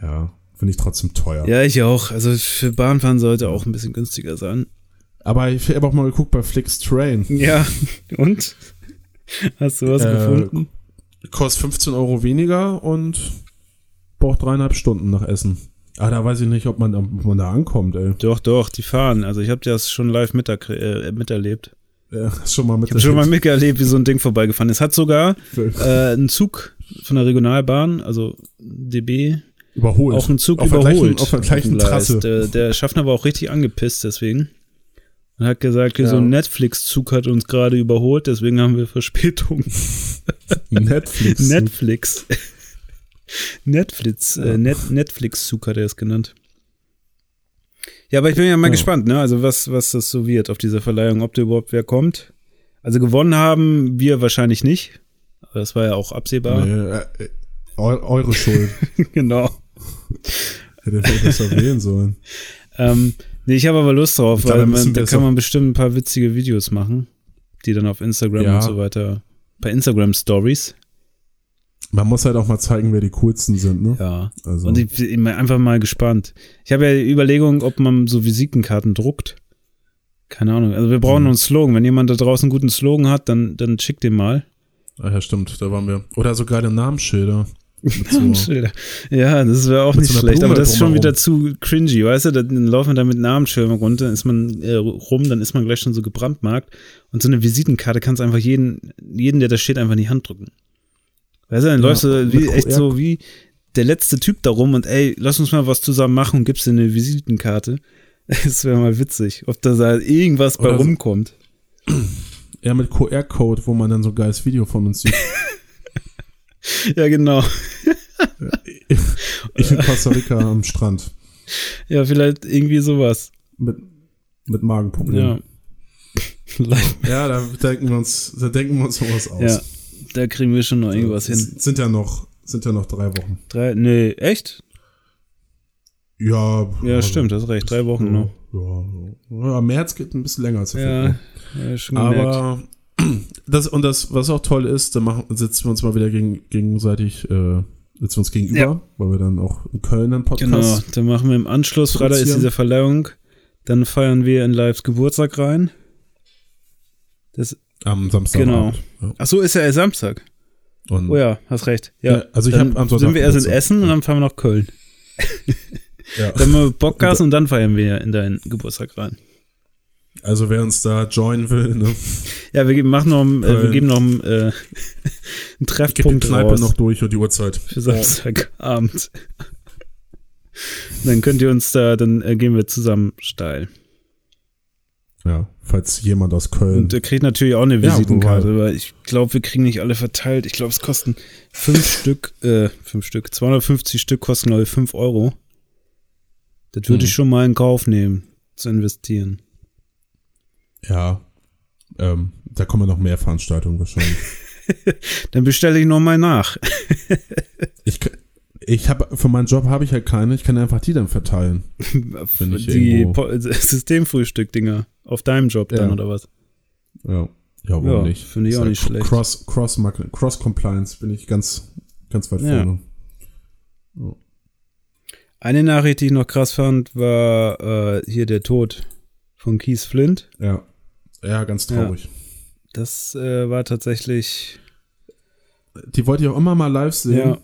Ja, finde ich trotzdem teuer. Ja, ich auch. Also für Bahnfahren sollte auch ein bisschen günstiger sein. Aber ich habe auch mal geguckt bei Flix Train. Ja, und? Hast du was äh, gefunden? Kostet 15 Euro weniger und braucht dreieinhalb Stunden nach Essen. Ah, da weiß ich nicht, ob man, ob man da ankommt, ey. Doch, doch, die fahren. Also ich habe das schon live miter, äh, miterlebt. Ja, [laughs] schon mal miterlebt. Ich schon mal miterlebt, wie so ein Ding vorbeigefahren ist. Hat sogar äh, einen Zug von der Regionalbahn, also DB, überholt. Auch einen Zug auf überholt. Der auf der gleichen Trasse. Der, der Schaffner war auch richtig angepisst deswegen. Und hat gesagt, ja. so ein Netflix-Zug hat uns gerade überholt, deswegen haben wir Verspätung. [laughs] Netflix. Netflix. [laughs] Netflix, äh, Net, Netflix-Zug hat er es genannt. Ja, aber ich bin ja mal ja. gespannt, ne? Also was, was das so wird auf dieser Verleihung, ob da überhaupt wer kommt. Also gewonnen haben wir wahrscheinlich nicht. Aber das war ja auch absehbar. Nee, äh, äh eure Schuld. [laughs] genau. Hätte ich besser wählen sollen. Ähm, nee, ich habe aber Lust drauf, weil man, da kann man bestimmt ein paar witzige Videos machen, die dann auf Instagram ja. und so weiter, bei Instagram Stories Man muss halt auch mal zeigen, wer die coolsten sind, ne? Ja. Also. Und ich bin einfach mal gespannt. Ich habe ja die Überlegung, ob man so Visitenkarten druckt. Keine Ahnung. Also wir brauchen Mhm. einen Slogan. Wenn jemand da draußen einen guten Slogan hat, dann, dann schickt den mal. Ah ja, stimmt, da waren wir. Oder so geile Namensschilder. [laughs] Mit so, Schilder. Ja, das wäre auch nicht so schlecht, aber Blume das ist schon wieder zu cringy, weißt du? Dann laufen wir da mit Namensschildern runter, ist man äh, rum, dann ist man gleich schon so gebrandmarkt. Und so eine Visitenkarte kannst einfach jeden, jeden, der da steht, einfach in die Hand drücken. Weißt du, dann Ja, läufst du wie, echt so wie der letzte Typ da rum und ey, lass uns mal was zusammen machen und gibst dir eine Visitenkarte. [laughs] Das wäre mal witzig, ob da da irgendwas bei Oder so- rumkommt. [clears throat] ja, mit QR-Code, wo man dann so ein geiles Video von uns sieht. [laughs] Ja, genau. [laughs] Ich in Costa Rica am Strand. Ja, vielleicht irgendwie sowas. Mit, mit Magenproblemen. Ja. Ja, da denken wir uns, da denken wir uns sowas aus. Ja, da kriegen wir schon noch irgendwas hin. Es Sind ja noch, sind ja noch drei Wochen. Drei, nee, echt? Ja. Ja, also, stimmt, hast recht. Drei Wochen noch. Ja, ja, März geht ein bisschen länger als der Ja, ja schon gemerkt. Aber [clears throat] das und das, was auch toll ist, da machen, sitzen wir uns mal wieder gegen, gegenseitig, äh, sitzen wir uns gegenüber, Ja. weil wir dann auch in Köln einen Podcast. Genau, dann machen wir im Anschluss, Freitag ist diese Verleihung, dann feiern wir in Lives Geburtstag rein. Das, Am Samstag. Genau. ach so, ist ja Samstag. Und, Oh ja, hast recht. Ja, Ja, also ich dann hab am Sonntag sind wir erst in. Essen und dann fahren wir nach Köln. [laughs] ja. Dann machen wir Podcast und dann feiern wir in deinen Geburtstag rein. Also wer uns da joinen will, ne, Ja, wir geben, machen noch, einen, äh, wir geben noch [laughs] einen, äh, einen geht die Treffpunkt Kneipe raus noch durch und die Uhrzeit. für Samstagabend. [laughs] dann könnt ihr uns da, dann äh, gehen wir zusammen steil. Ja, falls jemand aus Köln. Und er kriegt natürlich auch eine Ja, Visitenkarte, weil ich glaube, wir kriegen nicht alle verteilt. Ich glaube, es kosten fünf [laughs] Stück, äh, fünf Stück, 250 Stück kosten, glaube ich, fünf Euro. Das würde Hm. ich schon mal in Kauf nehmen, zu investieren. ja, ähm, da kommen noch mehr Veranstaltungen wahrscheinlich. [laughs] Dann bestelle ich noch mal nach. [laughs] ich habe für meinen Job habe ich halt keine. Ich kann einfach die dann verteilen. [laughs] Die Systemfrühstück-Dinger auf deinem Job dann, Ja. oder was? Ja, ja, warum Ja, nicht? finde ich auch nicht schlecht. Cross, Cross, Cross Compliance bin ich ganz, ganz weit Ja. vorne. Eine Nachricht, die ich noch krass fand, war äh, hier der Tod von Keith Flint. Ja, ja, ganz traurig. Das äh, war tatsächlich, Die wollte ich auch immer mal live sehen. ja,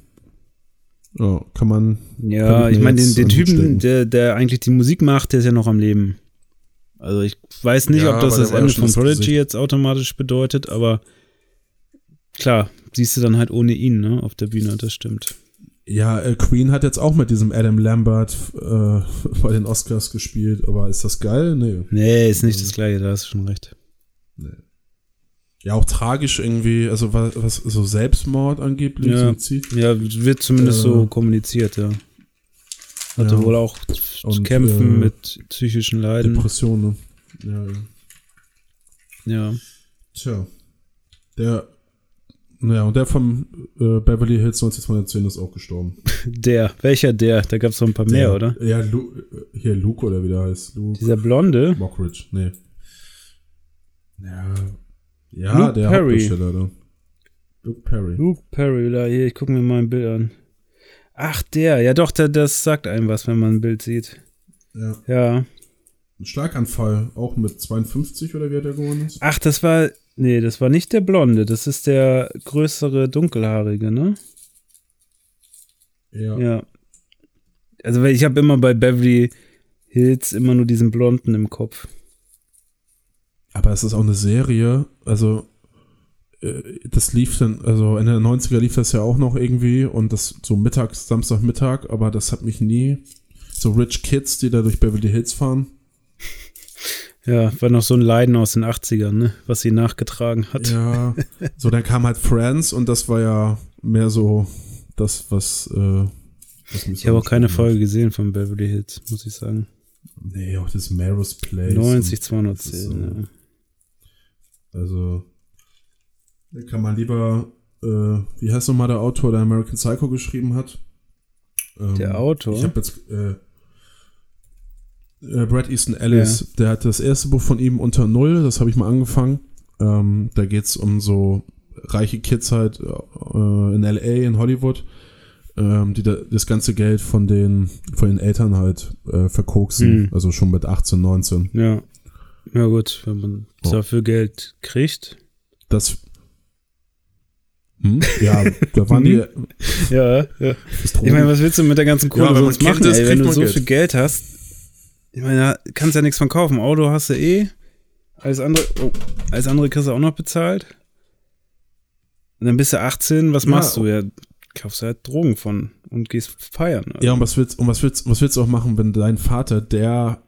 Ja, kann man. Ja, Kann ich meine, den, den Typen, der, der eigentlich die Musik macht, der ist ja noch am Leben. Also ich weiß nicht, Ja, ob das das Ende von Prodigy jetzt automatisch bedeutet, aber klar, siehst du dann halt ohne ihn, ne, auf der Bühne, das stimmt. Ja, äh, Queen hat jetzt auch mit diesem Adam Lambert äh, [laughs] bei den Oscars gespielt, aber ist das geil? Nee. Nee, ist nicht das gleiche, da hast du schon recht. Ja, auch tragisch irgendwie, also was, was so Selbstmord angeblich, Ja. Suizid. Ja, wird zumindest Äh, so kommuniziert, ja. Hatte ja. wohl auch zu Und, kämpfen äh, mit psychischen Leiden. Depression, ne? Ja, ja. Ja. Tja. Der, ja, und der vom äh, Beverly Hills 90210 ist auch gestorben. [laughs] Der, welcher der? Da gab es noch ein paar mehr, der, oder? Ja, Lu, äh, hier Luke oder wie der heißt. Luke Dieser Blonde? Mockridge, nee. Ja, ja Luke der Perry. Hauptdarsteller da. Luke Perry. Luke Perry, da hier, ich gucke mir mal ein Bild an. Ach, der, ja doch, der, das sagt einem was, wenn man ein Bild sieht. Ja. Ja. Ein Schlaganfall, auch mit 52 oder wie hat er gewonnen ist? Ach, das war, nee, das war nicht der Blonde, das ist der größere Dunkelhaarige, ne? Ja. Ja. Also, ich habe immer bei Beverly Hills immer nur diesen Blonden im Kopf. Aber es ist auch eine Serie, also äh, das lief dann, also Ende der 90er lief das ja auch noch irgendwie und das so mittags, Samstagmittag, aber das hat mich nie, so Rich Kids, die da durch Beverly Hills fahren. [laughs] Ja, war noch so ein Leiden aus den 80ern, ne? Was sie nachgetragen hat. Ja, [laughs] so dann kam halt Friends und das war ja mehr so das, was, äh, was Ich habe auch keine Folge gesehen von Beverly Hills, muss ich sagen. hat. Nee, auch das Maros Place. 90, und das 210. ist so- ja. Also, da kann man lieber, äh, wie heißt nochmal der Autor, der American Psycho geschrieben hat? Ähm, Der Autor? Ich habe jetzt, äh, äh, Brad Easton Ellis, der hat das erste Buch von ihm unter Null, das habe ich mal angefangen. Ähm, da geht's um so reiche Kids halt äh, in LA, in Hollywood, ähm, die da, das ganze Geld von den, von den Eltern halt äh, verkoksen. Hm. Also schon mit 18, 19. Ja. Ja, gut, wenn man Oh. dafür Geld kriegt. Das. Hm? Ja, da waren die. [laughs] Ja, ja. Ich meine, was willst du mit der ganzen Kohle Ja, wenn sonst machen, ist, ey, wenn du so Geld. viel Geld hast? Ich meine, da kannst ja nichts von kaufen. Auto hast du eh. Alles andere, oh, alles andere kriegst du auch noch bezahlt. Und dann bist du 18, was Ja, machst du? Ja, kaufst halt Drogen von und gehst feiern. Also. Ja, und was willst, und was willst, was willst du auch machen, wenn dein Vater der,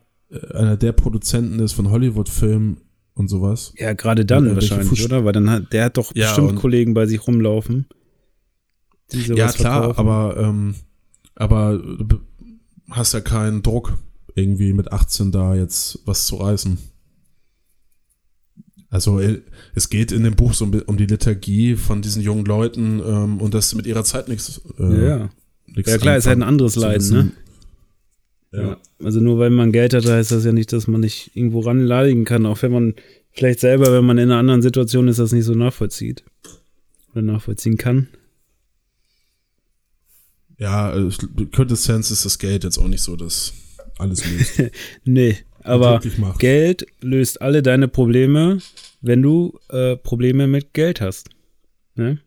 einer der Produzenten ist von Hollywood-Filmen und sowas? Ja, gerade dann wahrscheinlich, Fuß- oder? Weil dann hat, der hat doch Ja, bestimmt Kollegen bei sich rumlaufen. Ja, klar, verkaufen. aber, ähm, aber du be- hast ja keinen Druck, irgendwie mit 18 da jetzt was zu reißen. Also äh, es geht in dem Buch so um, um die Liturgie von diesen jungen Leuten ähm, und dass sie mit ihrer Zeit nichts äh, ja, ja. ja, klar, ist halt ein anderes Leiden, ne? Ja. Also nur weil man Geld hat, heißt das ja nicht, dass man nicht irgendwo ranleigen kann, auch wenn man vielleicht selber, wenn man in einer anderen Situation ist, das nicht so nachvollzieht. Oder nachvollziehen kann. Ja, äh, Quintessenz ist das Geld jetzt auch nicht so, dass alles löst. [laughs] Nee, aber. Geld löst alle deine Probleme, wenn du äh, Probleme mit Geld hast. Ne?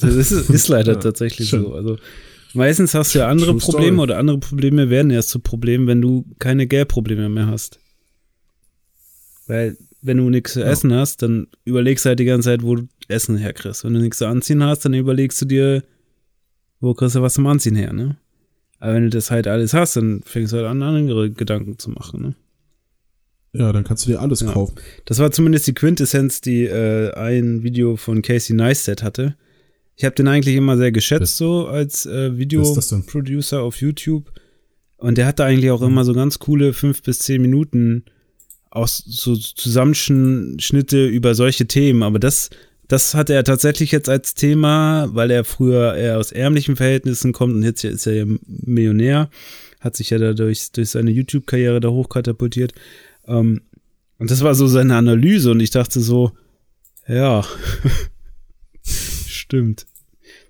Das ist, ist [laughs] leider Ja, tatsächlich schön. so. Also meistens hast du ja andere True story. Probleme oder andere Probleme werden erst zu Problemen, wenn du keine Geldprobleme mehr hast. Weil wenn du nichts zu Ja. essen hast, dann überlegst du halt die ganze Zeit, wo du Essen herkriegst. Wenn du nichts zu anziehen hast, dann überlegst du dir, wo kriegst du was zum Anziehen her, ne? Aber wenn du das halt alles hast, dann fängst du halt an, andere Gedanken zu machen, ne? Ja, dann kannst du dir alles Ja. kaufen. Das war zumindest die Quintessenz, die äh, ein Video von Casey Neistat hatte. Ich habe den eigentlich immer sehr geschätzt, Das- so als äh? Mhm. Videoproducer auf YouTube. Und der hatte eigentlich auch immer so ganz coole fünf bis zehn Minuten aus so Zusammenschnitte über solche Themen. Aber das, das hat er tatsächlich jetzt als Thema, weil er früher eher aus ärmlichen Verhältnissen kommt und jetzt ist er ja Millionär, hat sich ja dadurch durch seine YouTube-Karriere da hochkatapultiert. Ähm, und das war so seine Analyse und ich dachte so, ja, [laughs] stimmt.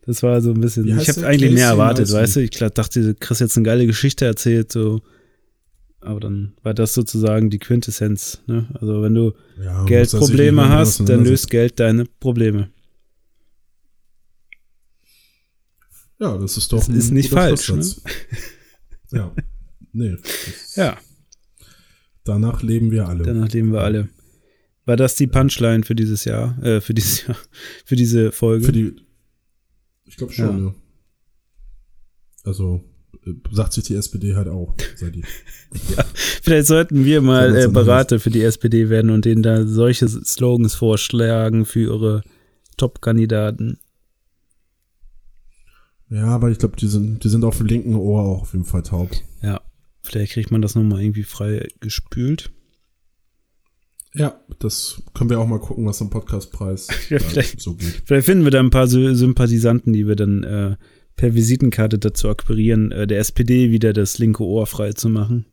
Das war so ein bisschen, ich habe eigentlich mehr Casey erwartet, Neistat. weißt du? Ich dachte, du kriegst jetzt eine geile Geschichte erzählt, so. Aber dann war das sozusagen die Quintessenz, ne? Also wenn du Ja, Geldprobleme hast, dann löst Geld deine Probleme. Ja, das ist doch Das ist nicht falsch, ne? [laughs] Ja. Nee. Ja, Danach leben wir alle. danach leben wir alle. War das die Punchline für dieses Jahr, äh, für dieses Jahr, [laughs] für diese Folge? Für die. Ich glaube schon, Ja. ja. Also, äh, sagt sich die SPD halt auch. Seit die. [laughs] Vielleicht sollten wir mal äh, Berater für die SPD werden und denen da solche Slogans vorschlagen für ihre Top-Kandidaten. Ja, aber ich glaube, die sind, die sind auf dem linken Ohr auch auf jeden Fall taub. Ja, vielleicht kriegt man das nochmal irgendwie frei gespült. Ja, das können wir auch mal gucken, was am Podcastpreis [laughs] Ja, vielleicht- so geht. Vielleicht finden wir da ein paar Sy Sympathisanten, die wir dann äh, per Visitenkarte dazu akquirieren, äh, der SPD wieder das linke Ohr frei zu machen,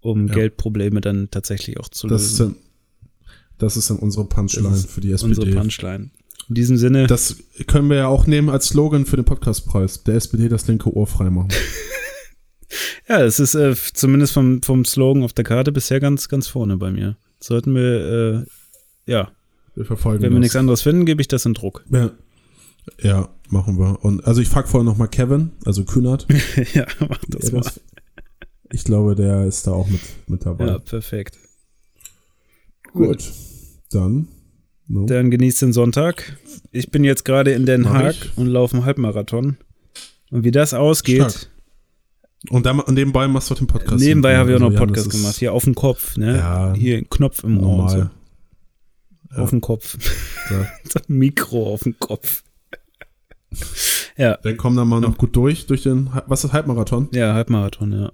um Ja. Geldprobleme dann tatsächlich auch zu Das ist, lösen. dann, das ist dann unsere Punchline ist für die Unsere SPD. Punchline. In diesem Sinne, Das können wir ja auch nehmen als Slogan für den Podcastpreis. Der SPD das linke Ohr freimachen. [laughs] ja, es ist äh, zumindest vom, vom Slogan auf der Karte bisher ganz, ganz vorne bei mir. Sollten wir, äh, ja, Wir verfolgen wenn wir das. nichts anderes finden, gebe ich das in Druck. Ja. ja, machen wir. Und also ich frage vorher nochmal Kevin, also Kühnert. [laughs] ja, mach das Ja, mal. das- ich glaube, der ist da auch mit, mit dabei. Ja, perfekt. Gut. Dann. No. Dann genießt den Sonntag. Ich bin jetzt gerade in Den Haag und laufe einen Halbmarathon. Und wie das ausgeht, Stark. Und dann, nebenbei machst du den Podcast. nebenbei habe ich auch noch Also, einen Jan, das Podcast gemacht. Hier auf dem Kopf, ne? Ja, Hier ein Knopf im Ohr. So. Auf dem Kopf. [laughs] Ja. ein Mikro auf dem Kopf. ja, Dann kommen dann mal noch gut durch, durch den, was ist Halbmarathon? ja, Halbmarathon, ja.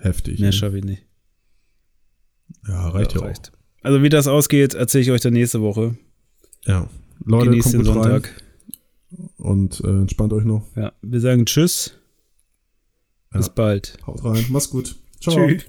Heftig. Mehr ne? schaffe ich nicht. Ja, reicht ja, reicht. Also wie das ausgeht, erzähle ich euch dann nächste Woche. auch. Ja. Leute, Genießt kommt den Sonntag. rein und äh, entspannt euch noch. Ja, wir sagen Tschüss. Bis Ja. bald. Haut rein. Mach's gut. Ciao. Tschüss.